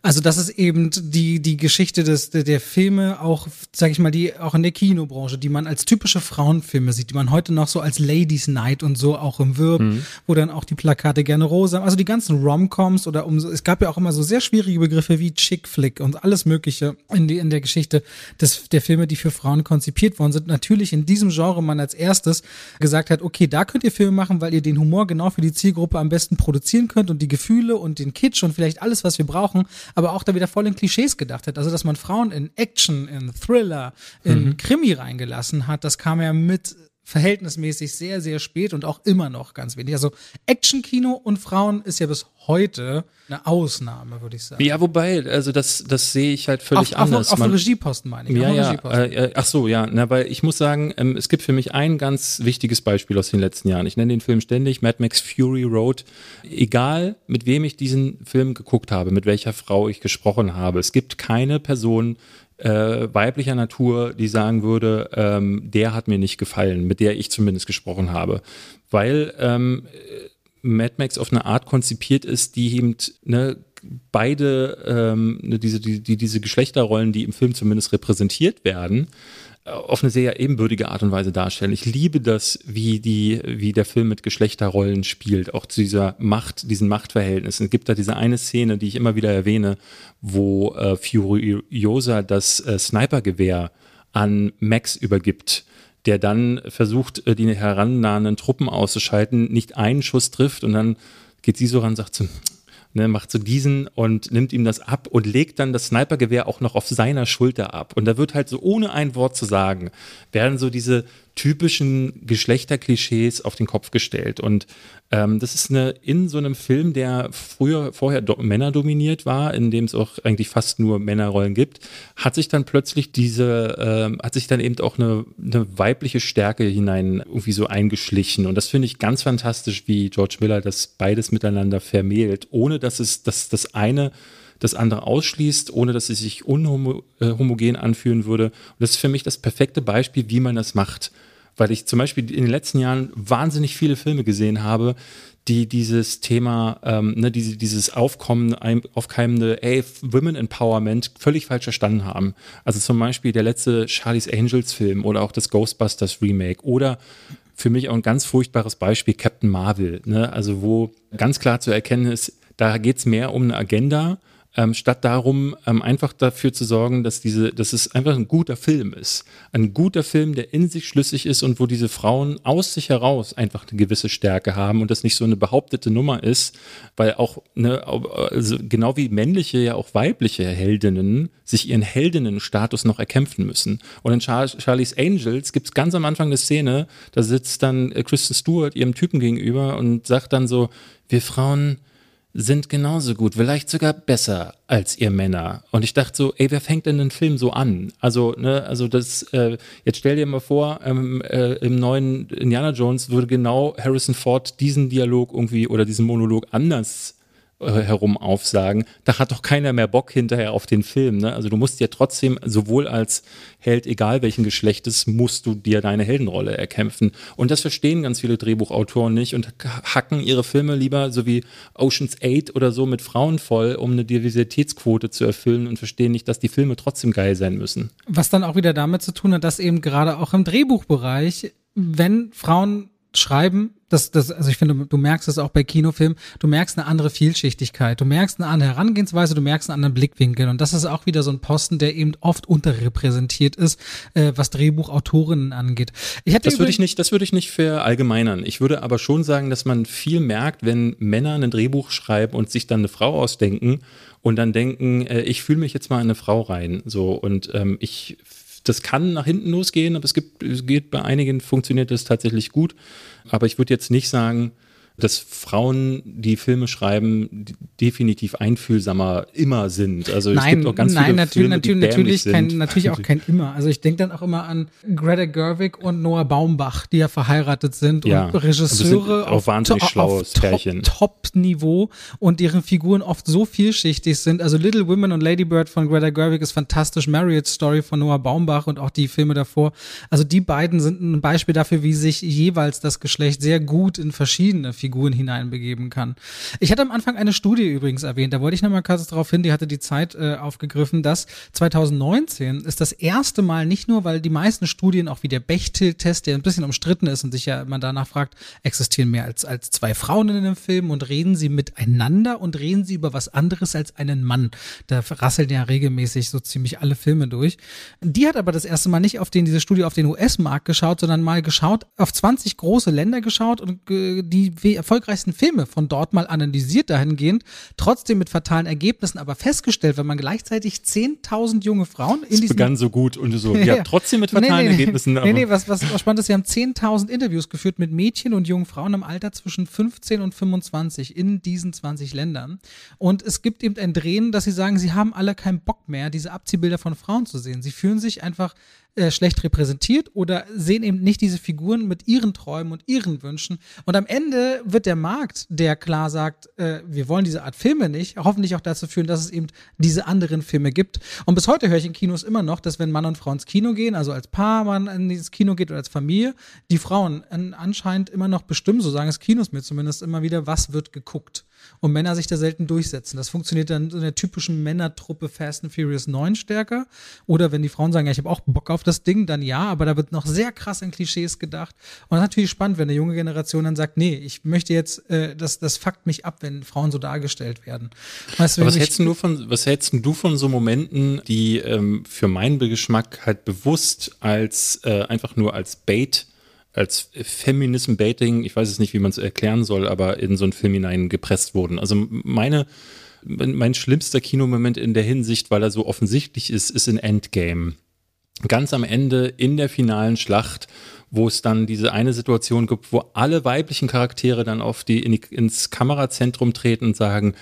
Also das ist eben die, die Geschichte des, der, der Filme, auch, sag ich mal, die auch in der Kinobranche, die man als typische Frauenfilme sieht, die man heute noch so als Ladies Night und so auch im Wirb, mhm. wo dann auch die Plakate gerne rosa, also die ganzen Romcoms oder um, es gab ja auch immer so sehr schwierige Begriffe wie Chick Flick und alles Mögliche in, die, in der Geschichte des, der Filme, die für Frauen konzipiert worden sind. Natürlich in diesem Genre man als erstes gesagt hat, okay, da könnt ihr Filme machen, weil ihr den Humor genau für die Zielgruppe am besten produzieren könnt und die Gefühle und den Kitsch und vielleicht alles, was wir brauchen aber auch da wieder voll in Klischees gedacht hat. Also, dass man Frauen in Action, in Thriller, in mhm. Krimi reingelassen hat, das kam ja mit verhältnismäßig sehr, sehr spät und auch immer noch ganz wenig. Also Action-Kino und Frauen ist ja bis heute eine Ausnahme, würde ich sagen. Ja, wobei, also das, das sehe ich halt völlig auf, anders. Auf, auf, Regieposten meine ich. Ja, ja. Äh, äh, ach so, ja. Na, weil ich muss sagen, ähm, es gibt für mich ein ganz wichtiges Beispiel aus den letzten Jahren. Ich nenne den Film ständig Mad Max Fury Road. Egal, mit wem ich diesen Film geguckt habe, mit welcher Frau ich gesprochen habe, es gibt keine Person, äh, weiblicher Natur, die sagen würde, ähm, der hat mir nicht gefallen, mit der ich zumindest gesprochen habe. Weil ähm, Mad Max auf eine Art konzipiert ist, die eben ne, beide, ähm, ne, diese, die, die, diese Geschlechterrollen, die im Film zumindest repräsentiert werden, auf eine sehr ebenbürtige Art und Weise darstellen. Ich liebe das, wie die, wie der Film mit Geschlechterrollen spielt, auch zu dieser Macht, diesen Machtverhältnissen. Es gibt da diese eine Szene, die ich immer wieder erwähne, wo äh, Furiosa das äh, Snipergewehr an Max übergibt der dann versucht, äh, die herannahenden Truppen auszuschalten, nicht einen Schuss trifft und dann geht sie so ran und sagt so, ne, macht so diesen und nimmt ihm das ab und legt dann das Snipergewehr auch noch auf seiner Schulter ab. Und da wird halt so ohne ein Wort zu sagen, werden so diese typischen Geschlechterklischees auf den Kopf gestellt. Und ähm, das ist eine in so einem Film, der früher vorher do Männer dominiert war, in dem es auch eigentlich fast nur Männerrollen gibt, hat sich dann plötzlich diese, ähm, hat sich dann eben auch eine, eine weibliche Stärke hinein irgendwie so eingeschlichen. Und das finde ich ganz fantastisch, wie George Miller das beides miteinander vermählt, ohne dass es, dass das eine das andere ausschließt, ohne dass es sich unhomogen äh, anfühlen würde. Und das ist für mich das perfekte Beispiel, wie man das macht weil ich zum Beispiel in den letzten Jahren wahnsinnig viele Filme gesehen habe, die dieses Thema, ähm, ne, diese, dieses Aufkommen, aufkeimende, ey, Women Empowerment völlig falsch verstanden haben. Also zum Beispiel der letzte Charlie's Angels Film oder auch das Ghostbusters Remake oder für mich auch ein ganz furchtbares Beispiel Captain Marvel, ne? also wo ganz klar zu erkennen ist, da geht es mehr um eine Agenda ähm, statt darum, ähm, einfach dafür zu sorgen, dass diese, dass es einfach ein guter Film ist. Ein guter Film, der in sich schlüssig ist und wo diese Frauen aus sich heraus einfach eine gewisse Stärke haben und das nicht so eine behauptete Nummer ist, weil auch, ne, also genau wie männliche, ja auch weibliche Heldinnen sich ihren Heldinnenstatus noch erkämpfen müssen. Und in Char Charlie's Angels gibt es ganz am Anfang eine Szene, da sitzt dann äh, Kristen Stewart ihrem Typen gegenüber und sagt dann so, wir Frauen, sind genauso gut, vielleicht sogar besser als ihr Männer. Und ich dachte so, ey, wer fängt denn den Film so an? Also, ne, also das, äh, jetzt stell dir mal vor, ähm, äh, im neuen Indiana Jones würde genau Harrison Ford diesen Dialog irgendwie oder diesen Monolog anders herum aufsagen, da hat doch keiner mehr Bock hinterher auf den Film. Ne? Also du musst ja trotzdem, sowohl als Held, egal welchen Geschlechtes, musst du dir deine Heldenrolle erkämpfen. Und das verstehen ganz viele Drehbuchautoren nicht und hacken ihre Filme lieber so wie Oceans 8 oder so mit Frauen voll, um eine Diversitätsquote zu erfüllen und verstehen nicht, dass die Filme trotzdem geil sein müssen. Was dann auch wieder damit zu tun hat, dass eben gerade auch im Drehbuchbereich, wenn Frauen schreiben, das, das, also ich finde, du merkst es auch bei Kinofilmen, du merkst eine andere Vielschichtigkeit, du merkst eine andere Herangehensweise, du merkst einen anderen Blickwinkel. Und das ist auch wieder so ein Posten, der eben oft unterrepräsentiert ist, äh, was Drehbuchautorinnen angeht. Ich hatte das würde ich nicht, das würde ich nicht verallgemeinern. Ich würde aber schon sagen, dass man viel merkt, wenn Männer ein Drehbuch schreiben und sich dann eine Frau ausdenken und dann denken, äh, ich fühle mich jetzt mal in eine Frau rein. So und ähm, ich das kann nach hinten losgehen, aber es gibt, es geht bei einigen funktioniert das tatsächlich gut. Aber ich würde jetzt nicht sagen, dass Frauen, die Filme schreiben, definitiv einfühlsamer immer sind. Also nein, es gibt auch ganz nein, viele natürlich, Filme, natürlich, die natürlich, kein, natürlich auch kein immer. Also ich denke dann auch immer an Greta Gerwig und Noah Baumbach, die ja verheiratet sind ja, und Regisseure auf, wahnsinnig to schlaues Pärchen. Top-Niveau und deren Figuren oft so vielschichtig sind. Also Little Women und Lady Bird von Greta Gerwig ist fantastisch, Marriott Story von Noah Baumbach und auch die Filme davor. Also die beiden sind ein Beispiel dafür, wie sich jeweils das Geschlecht sehr gut in verschiedene Figuren Figuren hineinbegeben kann. Ich hatte am Anfang eine Studie übrigens erwähnt, da wollte ich nochmal kurz darauf hin, die hatte die Zeit äh, aufgegriffen, dass 2019 ist das erste Mal nicht nur, weil die meisten Studien, auch wie der Bechtel-Test, der ein bisschen umstritten ist und sich ja man danach fragt, existieren mehr als, als zwei Frauen in einem Film und reden sie miteinander und reden sie über was anderes als einen Mann. Da rasseln ja regelmäßig so ziemlich alle Filme durch. Die hat aber das erste Mal nicht auf den, diese Studie auf den US-Markt geschaut, sondern mal geschaut, auf 20 große Länder geschaut und äh, die erfolgreichsten Filme von dort mal analysiert dahingehend, trotzdem mit fatalen Ergebnissen, aber festgestellt, wenn man gleichzeitig 10.000 junge Frauen in diesem... begann so gut und so, ja, <laughs> trotzdem mit fatalen nee, nee, Ergebnissen. Nee, nee, was, was, was spannend ist, sie haben 10.000 Interviews geführt mit Mädchen und jungen Frauen im Alter zwischen 15 und 25 in diesen 20 Ländern. Und es gibt eben ein Drehen, dass sie sagen, sie haben alle keinen Bock mehr, diese Abziehbilder von Frauen zu sehen. Sie fühlen sich einfach äh, schlecht repräsentiert oder sehen eben nicht diese Figuren mit ihren Träumen und ihren Wünschen. Und am Ende wird der Markt, der klar sagt, äh, wir wollen diese Art Filme nicht, hoffentlich auch dazu führen, dass es eben diese anderen Filme gibt. Und bis heute höre ich in Kinos immer noch, dass wenn Mann und Frau ins Kino gehen, also als Paar man ins Kino geht oder als Familie, die Frauen anscheinend immer noch bestimmen, so sagen es Kinos mir zumindest immer wieder, was wird geguckt. Und Männer sich da selten durchsetzen. Das funktioniert dann in der typischen Männertruppe Fast and Furious 9 stärker. Oder wenn die Frauen sagen, ja, ich habe auch Bock auf das Ding, dann ja, aber da wird noch sehr krass in Klischees gedacht. Und das ist natürlich spannend, wenn eine junge Generation dann sagt, nee, ich möchte jetzt, äh, das, das fuckt mich ab, wenn Frauen so dargestellt werden. Weißt, was, hältst du von, was hältst du von so Momenten, die ähm, für meinen Geschmack halt bewusst als äh, einfach nur als Bait als Feminism-Baiting, ich weiß es nicht, wie man es erklären soll, aber in so einen Film hineingepresst wurden. Also meine, mein schlimmster Kinomoment in der Hinsicht, weil er so offensichtlich ist, ist in Endgame. Ganz am Ende in der finalen Schlacht, wo es dann diese eine Situation gibt, wo alle weiblichen Charaktere dann auf die, in die ins Kamerazentrum treten und sagen,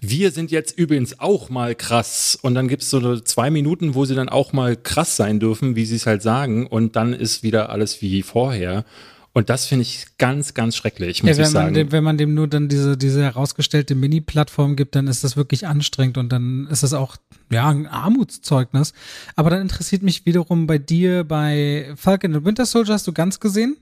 wir sind jetzt übrigens auch mal krass. Und dann gibt es so zwei Minuten, wo sie dann auch mal krass sein dürfen, wie sie es halt sagen. Und dann ist wieder alles wie vorher. Und das finde ich ganz, ganz schrecklich, muss ja, ich sagen. Dem, wenn man dem nur dann diese, diese herausgestellte Mini-Plattform gibt, dann ist das wirklich anstrengend und dann ist das auch, ja, ein Armutszeugnis. Aber dann interessiert mich wiederum bei dir, bei Falcon and Winter Soldier, hast du ganz gesehen?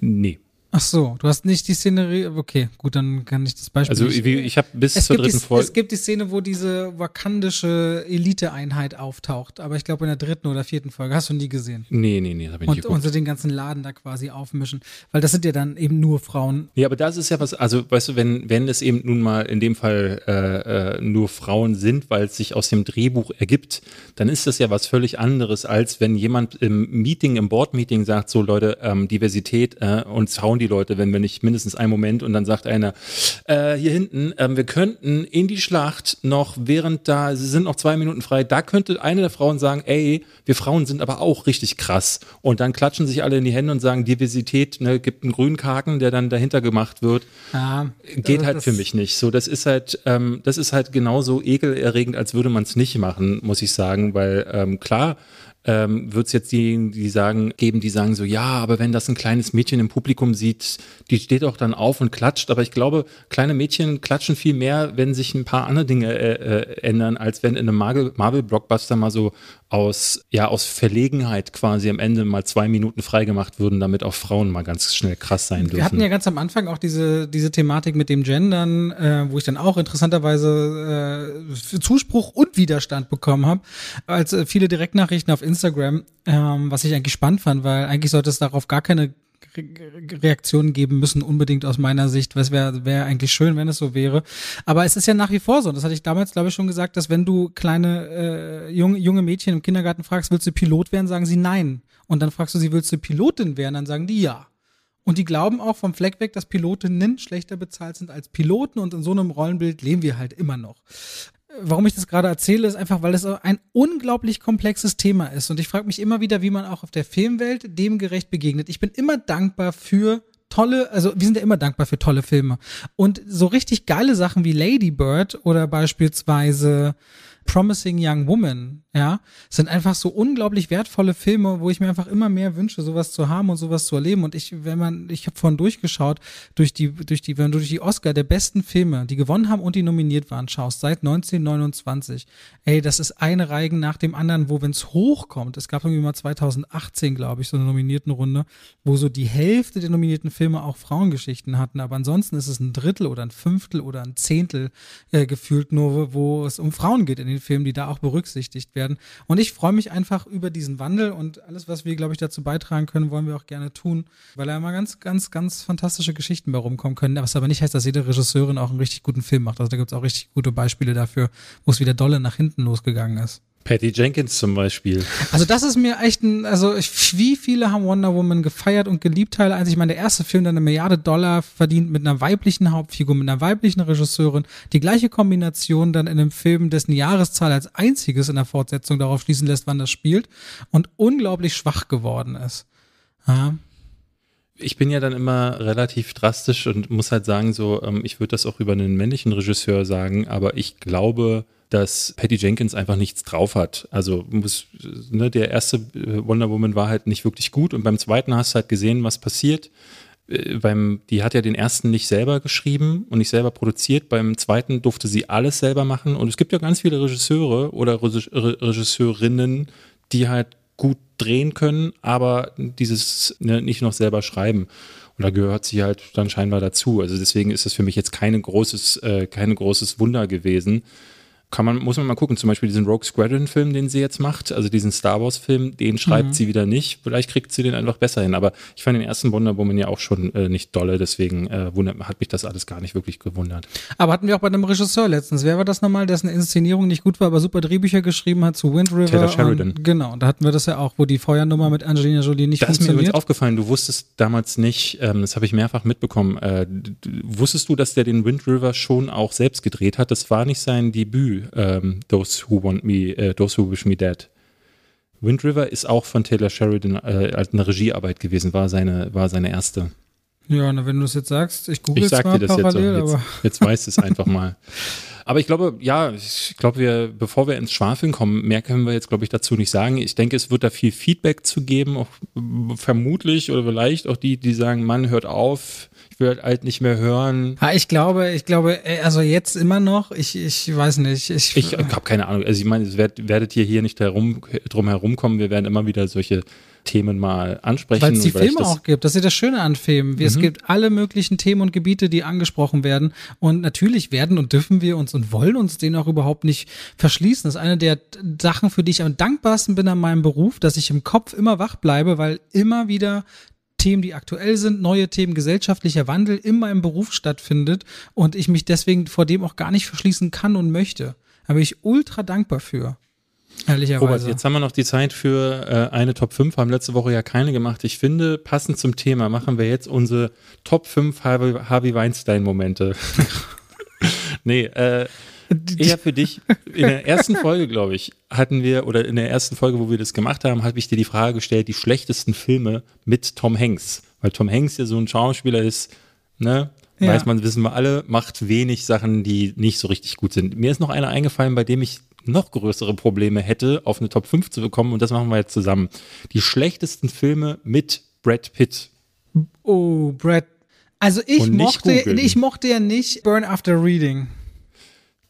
Nee. Ach so, du hast nicht die Szenerie. Okay, gut, dann kann ich das Beispiel. Also ich, ich habe bis es zur dritten Folge. Es gibt die Szene, wo diese wakandische Elite-Einheit auftaucht, aber ich glaube in der dritten oder vierten Folge. Hast du nie gesehen? Nee, nee, nee, habe ich und, nicht geguckt. Und so den ganzen Laden da quasi aufmischen, weil das sind ja dann eben nur Frauen. Ja, aber das ist ja was. Also weißt du, wenn wenn es eben nun mal in dem Fall äh, äh, nur Frauen sind, weil es sich aus dem Drehbuch ergibt, dann ist das ja was völlig anderes als wenn jemand im Meeting, im Board-Meeting sagt, so Leute, ähm, Diversität äh, und hauen die Leute, wenn wir nicht mindestens einen Moment und dann sagt einer, äh, hier hinten, äh, wir könnten in die Schlacht noch, während da, sie sind noch zwei Minuten frei, da könnte eine der Frauen sagen, ey, wir Frauen sind aber auch richtig krass. Und dann klatschen sich alle in die Hände und sagen, Diversität, ne, gibt einen grünen Kaken, der dann dahinter gemacht wird. Ja, Geht halt für mich nicht. So, das ist halt, ähm, das ist halt genauso ekelerregend, als würde man es nicht machen, muss ich sagen, weil ähm, klar, ähm, wird es jetzt diejenigen, die sagen, geben, die sagen so, ja, aber wenn das ein kleines Mädchen im Publikum sieht, die steht auch dann auf und klatscht. Aber ich glaube, kleine Mädchen klatschen viel mehr, wenn sich ein paar andere Dinge äh, äh, ändern, als wenn in einem Marvel-Blockbuster mal so aus, ja, aus Verlegenheit quasi am Ende mal zwei Minuten freigemacht würden, damit auch Frauen mal ganz schnell krass sein dürfen. Wir hatten ja ganz am Anfang auch diese, diese Thematik mit dem Gendern, äh, wo ich dann auch interessanterweise äh, Zuspruch und Widerstand bekommen habe, als äh, viele Direktnachrichten auf Instagram, ähm, was ich eigentlich spannend fand, weil eigentlich sollte es darauf gar keine Reaktionen geben müssen, unbedingt aus meiner Sicht. Was wäre wär eigentlich schön, wenn es so wäre. Aber es ist ja nach wie vor so. Das hatte ich damals, glaube ich, schon gesagt, dass wenn du kleine äh, junge, junge Mädchen im Kindergarten fragst, willst du Pilot werden, sagen sie nein. Und dann fragst du sie, willst du Pilotin werden, dann sagen die ja. Und die glauben auch vom Fleck weg, dass Pilotinnen schlechter bezahlt sind als Piloten und in so einem Rollenbild leben wir halt immer noch warum ich das gerade erzähle, ist einfach, weil es ein unglaublich komplexes Thema ist. Und ich frage mich immer wieder, wie man auch auf der Filmwelt dem gerecht begegnet. Ich bin immer dankbar für tolle, also wir sind ja immer dankbar für tolle Filme. Und so richtig geile Sachen wie Lady Bird oder beispielsweise Promising Young Woman, ja, sind einfach so unglaublich wertvolle Filme, wo ich mir einfach immer mehr wünsche, sowas zu haben und sowas zu erleben. Und ich, wenn man, ich habe vorhin durchgeschaut, durch die, durch die, wenn du durch die Oscar der besten Filme, die gewonnen haben und die nominiert waren, schaust, seit 1929, ey, das ist eine Reigen nach dem anderen, wo, wenn es hochkommt, es gab irgendwie mal 2018, glaube ich, so eine nominierten Runde, wo so die Hälfte der nominierten Filme auch Frauengeschichten hatten, aber ansonsten ist es ein Drittel oder ein Fünftel oder ein Zehntel äh, gefühlt nur, wo es um Frauen geht in den Filmen, die da auch berücksichtigt werden. Und ich freue mich einfach über diesen Wandel und alles, was wir, glaube ich, dazu beitragen können, wollen wir auch gerne tun, weil da immer ganz, ganz, ganz fantastische Geschichten bei rumkommen können. Was aber nicht heißt, dass jede Regisseurin auch einen richtig guten Film macht. Also da gibt es auch richtig gute Beispiele dafür, wo es wieder dolle nach hinten losgegangen ist. Patty Jenkins zum Beispiel. Also das ist mir echt ein, also ich, wie viele haben Wonder Woman gefeiert und geliebt Teil 1. Ich meine, der erste Film, der eine Milliarde Dollar verdient mit einer weiblichen Hauptfigur, mit einer weiblichen Regisseurin, die gleiche Kombination dann in einem Film, dessen Jahreszahl als einziges in der Fortsetzung darauf schließen lässt, wann das spielt und unglaublich schwach geworden ist. Ja ich bin ja dann immer relativ drastisch und muss halt sagen, so, ähm, ich würde das auch über einen männlichen Regisseur sagen, aber ich glaube, dass Patty Jenkins einfach nichts drauf hat. Also muss, ne, der erste äh, Wonder Woman war halt nicht wirklich gut und beim zweiten hast du halt gesehen, was passiert. Äh, beim, die hat ja den ersten nicht selber geschrieben und nicht selber produziert. Beim zweiten durfte sie alles selber machen. Und es gibt ja ganz viele Regisseure oder Regisseurinnen, die halt gut drehen können, aber dieses ne, nicht noch selber schreiben. Und da gehört sie halt dann scheinbar dazu. Also deswegen ist das für mich jetzt keine großes, äh, keine großes Wunder gewesen kann man, muss man mal gucken, zum Beispiel diesen Rogue Squadron-Film, den sie jetzt macht, also diesen Star Wars-Film, den schreibt mhm. sie wieder nicht. Vielleicht kriegt sie den einfach besser hin. Aber ich fand den ersten Wonder Woman ja auch schon äh, nicht dolle, deswegen äh, wundert, hat mich das alles gar nicht wirklich gewundert. Aber hatten wir auch bei einem Regisseur letztens. Wer war das nochmal, dessen Inszenierung nicht gut war, aber super Drehbücher geschrieben hat zu Wind River? Taylor Sheridan. Und, genau, da hatten wir das ja auch, wo die Feuernummer mit Angelina Jolie nicht das funktioniert. Das ist mir übrigens aufgefallen, du wusstest damals nicht, ähm, das habe ich mehrfach mitbekommen, äh, wusstest du, dass der den Wind River schon auch selbst gedreht hat? Das war nicht sein Debüt, ähm, Those Who Want Me, äh, Those Who Wish Me Dead. Wind River ist auch von Taylor Sheridan äh, als eine Regiearbeit gewesen, war seine, war seine erste. Ja, na, wenn du es jetzt sagst, ich google es mal dir das parallel, jetzt, jetzt, jetzt weißt es <laughs> einfach mal. Aber ich glaube, ja, ich glaube, wir, bevor wir ins Schwafeln kommen, mehr können wir jetzt, glaube ich, dazu nicht sagen. Ich denke, es wird da viel Feedback zu geben, auch vermutlich oder vielleicht auch die, die sagen, Mann, hört auf, will halt nicht mehr hören. Ja, ich glaube, ich glaube, äh, also jetzt immer noch, ich, ich weiß nicht. Ich, ich habe keine Ahnung. Also ich meine, ihr werdet ihr hier nicht herum, drum herumkommen. Wir werden immer wieder solche Themen mal ansprechen. Weil es die Filme auch gibt. Das ist das Schöne an Filmen. Mhm. Es gibt alle möglichen Themen und Gebiete, die angesprochen werden. Und natürlich werden und dürfen wir uns und wollen uns denen auch überhaupt nicht verschließen. Das ist eine der Sachen, für die ich am dankbarsten bin an meinem Beruf, dass ich im Kopf immer wach bleibe, weil immer wieder Themen, die aktuell sind, neue Themen, gesellschaftlicher Wandel in meinem Beruf stattfindet und ich mich deswegen vor dem auch gar nicht verschließen kann und möchte. Da bin ich ultra dankbar für. Ehrlicherweise. Robert, jetzt haben wir noch die Zeit für äh, eine Top 5, haben letzte Woche ja keine gemacht. Ich finde, passend zum Thema machen wir jetzt unsere Top 5 Harvey, Harvey Weinstein-Momente. <laughs> nee, äh, eher für dich. In der ersten Folge, glaube ich, hatten wir, oder in der ersten Folge, wo wir das gemacht haben, habe ich dir die Frage gestellt, die schlechtesten Filme mit Tom Hanks. Weil Tom Hanks ja so ein Schauspieler ist, ne? Ja. Weiß man, wissen wir alle, macht wenig Sachen, die nicht so richtig gut sind. Mir ist noch einer eingefallen, bei dem ich noch größere Probleme hätte, auf eine Top 5 zu bekommen, und das machen wir jetzt zusammen. Die schlechtesten Filme mit Brad Pitt. Oh, Brad. Also ich mochte, ich mochte ja nicht Burn After Reading.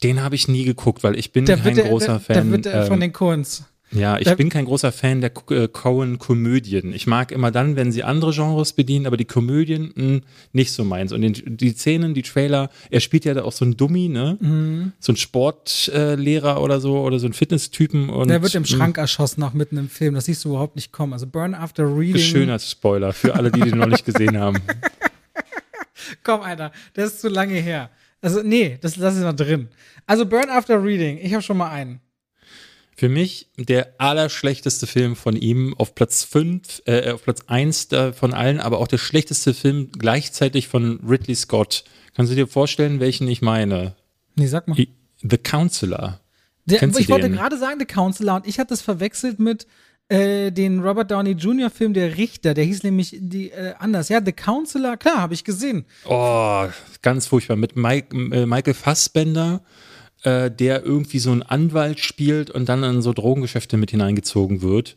Den habe ich nie geguckt, weil ich bin der kein großer der, Fan. Der wird ähm, von den Coens. Ja, ich bin kein großer Fan der äh, Cohen-Komödien. Ich mag immer dann, wenn sie andere Genres bedienen, aber die Komödien mh, hm, nicht so meins. Und den, die Szenen, die Trailer, er spielt ja da auch so ein Dummy, ne? Mhm. So ein Sportlehrer äh, oder so oder so ein Fitnesstypen. Und, der wird im hm. Schrank erschossen noch mitten im Film. Das siehst du überhaupt nicht kommen. Also Burn After Reading. Schöner Spoiler für alle, die den noch nicht gesehen haben. <laughs> Komm, Alter, das ist zu lange her. Also, nee, das, das ist noch drin. Also, Burn After Reading, ich habe schon mal einen. Für mich der allerschlechteste Film von ihm auf Platz 5, äh, auf Platz 1 von allen, aber auch der schlechteste Film gleichzeitig von Ridley Scott. Kannst du dir vorstellen, welchen ich meine? Nee, sag mal. The Counselor. Der, ich wollte gerade sagen, The Counselor, und ich hatte das verwechselt mit äh, den Robert Downey Jr. Film Der Richter, der hieß nämlich die, äh, anders. Ja, The Counselor, klar, habe ich gesehen. Oh, ganz furchtbar. Mit Mike, äh, Michael Fassbender, äh, der irgendwie so einen Anwalt spielt und dann in so Drogengeschäfte mit hineingezogen wird.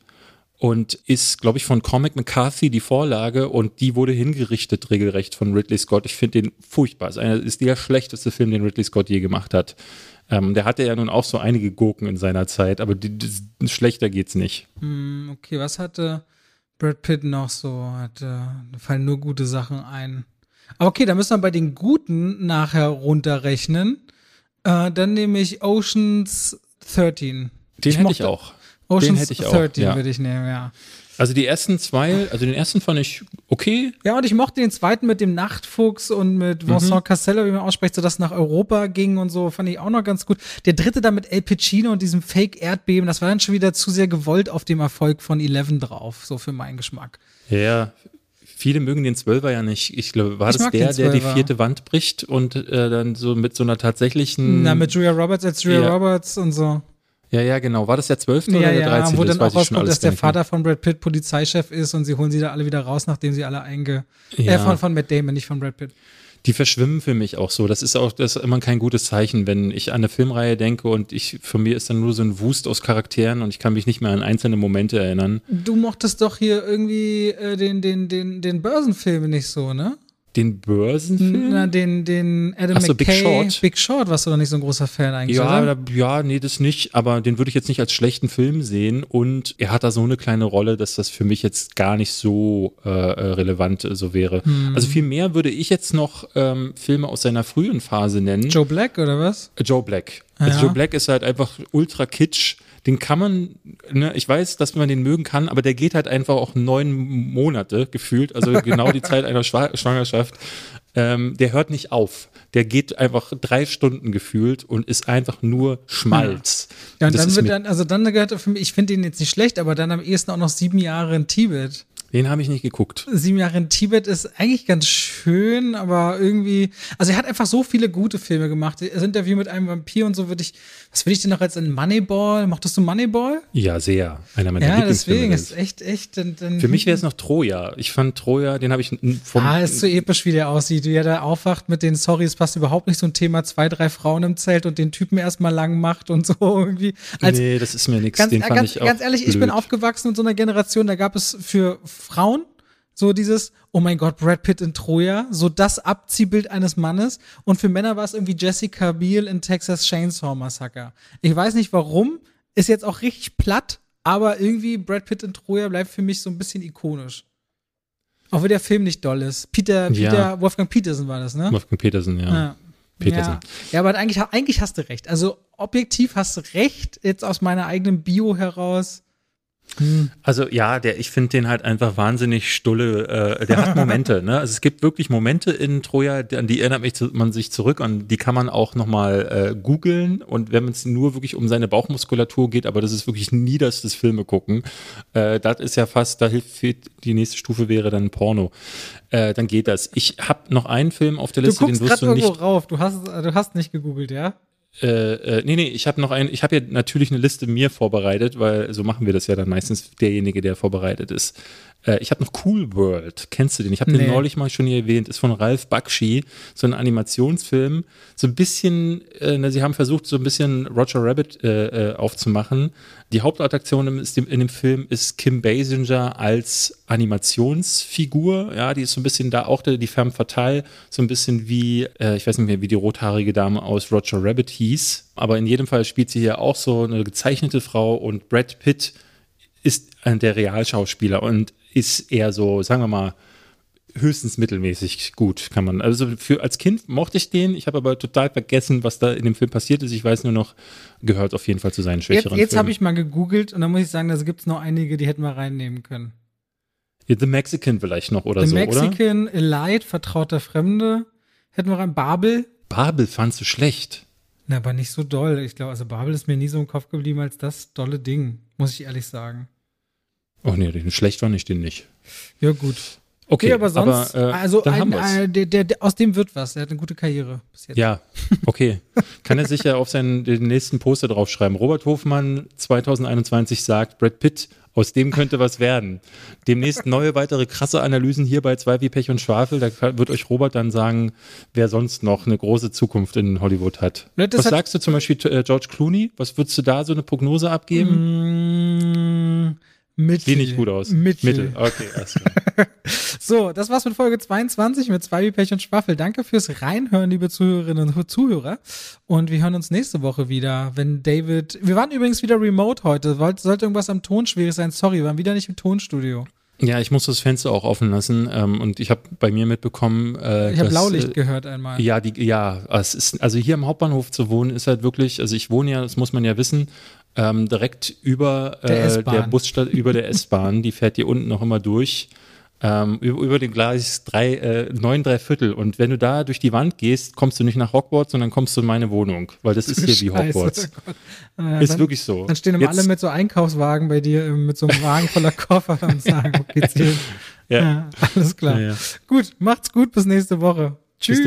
Und ist, glaube ich, von Comic McCarthy die Vorlage und die wurde hingerichtet regelrecht von Ridley Scott. Ich finde den furchtbar. Einer, ist der schlechteste Film, den Ridley Scott je gemacht hat. Ähm, der hatte ja nun auch so einige Gurken in seiner Zeit, aber die, die, schlechter geht's nicht. Mm, okay, was hatte Brad Pitt noch so? Hatte, da fallen nur gute Sachen ein. Aber okay, da müssen wir bei den Guten nachher runterrechnen. Äh, dann nehme ich Oceans 13. Den ich hätte ich auch. Oceans den hätte ich 13 auch, ja. würde ich nehmen, ja. Also die ersten zwei, also den ersten fand ich okay. Ja, und ich mochte den zweiten mit dem Nachtfuchs und mit Vincent mhm. Cassella, wie man ausspricht, so dass nach Europa ging und so, fand ich auch noch ganz gut. Der dritte da mit El Pacino und diesem Fake-Erdbeben, das war dann schon wieder zu sehr gewollt auf dem Erfolg von Eleven drauf, so für meinen Geschmack. Ja, Viele mögen den Zwölfer ja nicht. Ich glaube, war ich das der, der die vierte Wand bricht und äh, dann so mit so einer tatsächlichen. Na, mit Julia Roberts als Julia ja. Roberts und so. Ja, ja, genau. War das der 12. Ja, oder der 13.? Ja, wo dann auch rauskommt, dass der Vater von Brad Pitt Polizeichef ist und sie holen sie da alle wieder raus, nachdem sie alle einge... Ja. Äh, von, von Matt Damon, nicht von Brad Pitt. Die verschwimmen für mich auch so. Das ist auch das ist immer kein gutes Zeichen, wenn ich an eine Filmreihe denke und ich für mir ist dann nur so ein Wust aus Charakteren und ich kann mich nicht mehr an einzelne Momente erinnern. Du mochtest doch hier irgendwie äh, den, den, den, den Börsenfilm nicht so, ne? Den Börsenfilm? Na, den, den Adam Ach so, McKay. Big Short. Big Short warst du doch nicht so ein großer Fan eigentlich, Ja, oder? ja, nee, das nicht, aber den würde ich jetzt nicht als schlechten Film sehen und er hat da so eine kleine Rolle, dass das für mich jetzt gar nicht so äh, äh, relevant äh, so wäre. Hm. Also vielmehr würde ich jetzt noch ähm, Filme aus seiner frühen Phase nennen. Joe Black oder was? Joe Black. Also Ja. Joe Black ist halt einfach ultra kitsch. Den kann man, ne, ich weiß, dass man den mögen kann, aber der geht halt einfach auch neun Monate gefühlt, also <laughs> genau die Zeit einer Schwa Schwangerschaft. Ähm, der hört nicht auf. Der geht einfach drei Stunden gefühlt und ist einfach nur Schmalz. Ja, und Das dann wird dann, also dann gehört er für mich, ich finde den jetzt nicht schlecht, aber dann am ehesten auch noch sieben Jahre in Tibet. Den habe ich nicht geguckt. Sieben Jahre in Tibet ist eigentlich ganz schön, aber irgendwie, also er hat einfach so viele gute Filme gemacht. Das Interview mit einem Vampir und so würde ich, was würde ich denn noch als in Moneyball? Mochtest du Moneyball? Ja, sehr. Einer meiner Ja, Lieblingsfilme. deswegen ist echt, echt. Dann, dann Für mich <laughs> wäre es noch Troja. Ich fand Troja, den habe ich vom. Ah, ist so episch, wie der aussieht, wie er da aufwacht mit den Sorry, es passt überhaupt nicht so ein Thema, zwei, drei Frauen im Zelt und den Typen erstmal lang macht und so irgendwie. Als, nee, das ist mir nichts. ganz, Den fand ganz, ich auch ganz ehrlich, ich bin blöd. aufgewachsen in so einer Generation, da gab es für Frauen so dieses, oh mein Gott, Brad Pitt in Troja, so das Abziehbild eines Mannes. Und für Männer war es irgendwie Jessica Biel in Texas Chainsaw Massacre. Ich weiß nicht warum, ist jetzt auch richtig platt, aber irgendwie Brad Pitt in Troja bleibt für mich so ein bisschen ikonisch. Auch wenn der Film nicht doll ist. Peter, Ja. Peter, Wolfgang Petersen war das, ne? Wolfgang Petersen, ja. Ja. Petersen. Ja. ja, aber eigentlich, eigentlich hast du recht. Also objektiv hast du recht, jetzt aus meiner eigenen Bio heraus. Also ja, der, ich finde den halt einfach wahnsinnig stulle. Äh, der hat <laughs> Momente, ne? Also es gibt wirklich Momente in Troja, an die erinnert mich zu, man sich zurück und die kann man auch nochmal äh, googeln. Und wenn es nur wirklich um seine Bauchmuskulatur geht, aber das ist wirklich nie das, das Filme gucken. Äh, das ist ja fast, da hilft fehlt- die nächste Stufe wäre dann Porno. Äh, dann geht das. Ich habe noch einen Film auf der Du Liste, den guckst wirst gerade du irgendwo nicht. rauf. Du hast, du hast nicht gegoogelt, ja? Äh, äh, nee, nee, ich habe noch einen, ich habe ja natürlich eine Liste mir vorbereitet, weil so machen wir das ja dann meistens, derjenige, der vorbereitet ist. Äh, ich habe noch Cool World, kennst du den? Ich habe Nee. den neulich mal schon hier erwähnt, ist von Ralph Bakshi, so ein Animationsfilm, so ein bisschen, äh, na, sie haben versucht, so ein bisschen Roger Rabbit äh, äh, aufzumachen. Die Hauptattraktion dem, in dem Film ist Kim Basinger als Animationsfigur, ja, die ist so ein bisschen da auch die, die Femme Fatale, so ein bisschen wie, äh, ich weiß nicht mehr, wie die rothaarige Dame aus Roger Rabbit hieß, aber in jedem Fall spielt sie hier auch so eine gezeichnete Frau. Und Brad Pitt ist ein der Realschauspieler. Und ist eher so, sagen wir mal, höchstens mittelmäßig gut, kann man. Also für als Kind mochte ich den, ich habe aber total vergessen, was da in dem Film passiert ist. Ich weiß nur noch, gehört auf jeden Fall zu seinen Jetzt, schwächeren jetzt habe Filmen. ich mal gegoogelt und da muss ich sagen, da gibt es noch einige, die hätten wir reinnehmen können. Ja, The Mexican vielleicht noch oder The so, oder? Mexican, Elite, Vertrauter Fremde, hätten wir rein. Babel, Babel fandst du schlecht. na, aber nicht so doll. Ich glaube, also Babel ist mir nie so im Kopf geblieben als das dolle Ding, muss ich ehrlich sagen. Oh nee, den schlecht war nicht, den nicht. Ja, gut. Okay, Okay, aber sonst, äh, also ein, äh, der, der, der, aus dem wird was. Der hat eine gute Karriere bis jetzt. Ja, <laughs> okay. Kann er sich ja auf seinen den nächsten Poster draufschreiben. Robert Hofmann 2021 sagt, Brad Pitt, aus dem könnte was werden. Demnächst neue weitere krasse Analysen hier bei Zwei wie Pech und Schwafel. Da wird euch Robert dann sagen, wer sonst noch eine große Zukunft in Hollywood hat. Ne, das was hat- sagst du zum Beispiel äh, George Clooney? Was würdest du da so eine Prognose abgeben? Mm, Mittel. Sieht nicht gut aus. Mittel. Okay, alles klar. <laughs> So, das war's mit Folge 22 mit zwei wie Pech und Schwaffel. Danke fürs Reinhören, liebe Zuhörerinnen und Zuhörer. Und wir hören uns nächste Woche wieder, wenn David. Wir waren übrigens wieder remote heute. Sollte irgendwas am Ton schwierig sein? Sorry, wir waren wieder nicht im Tonstudio. Ja, ich muss das Fenster auch offen lassen ähm, und ich habe bei mir mitbekommen, äh, Ich habe Blaulicht äh, gehört einmal. Ja, die, ja, es ist, also hier am Hauptbahnhof zu wohnen ist halt wirklich, also ich wohne ja, das muss man ja wissen, ähm, direkt über Der äh, der Busstadt, über der S-Bahn, die fährt hier unten noch immer durch. Ähm, über, über den Gleis drei, äh, neun, drei Viertel. Und wenn du da durch die Wand gehst, kommst du nicht nach Hogwarts, sondern kommst du in meine Wohnung, weil das ist hier wie <laughs> Hogwarts. oh. Äh, Ist dann, wirklich so. Dann stehen immer Jetzt- alle mit so Einkaufswagen bei dir, äh, mit so einem Wagen voller Koffer und sagen, <laughs> okay, geht's hin. Ja. Ja, alles klar. Ja, ja. Gut, macht's gut, bis nächste Woche. Tschüss.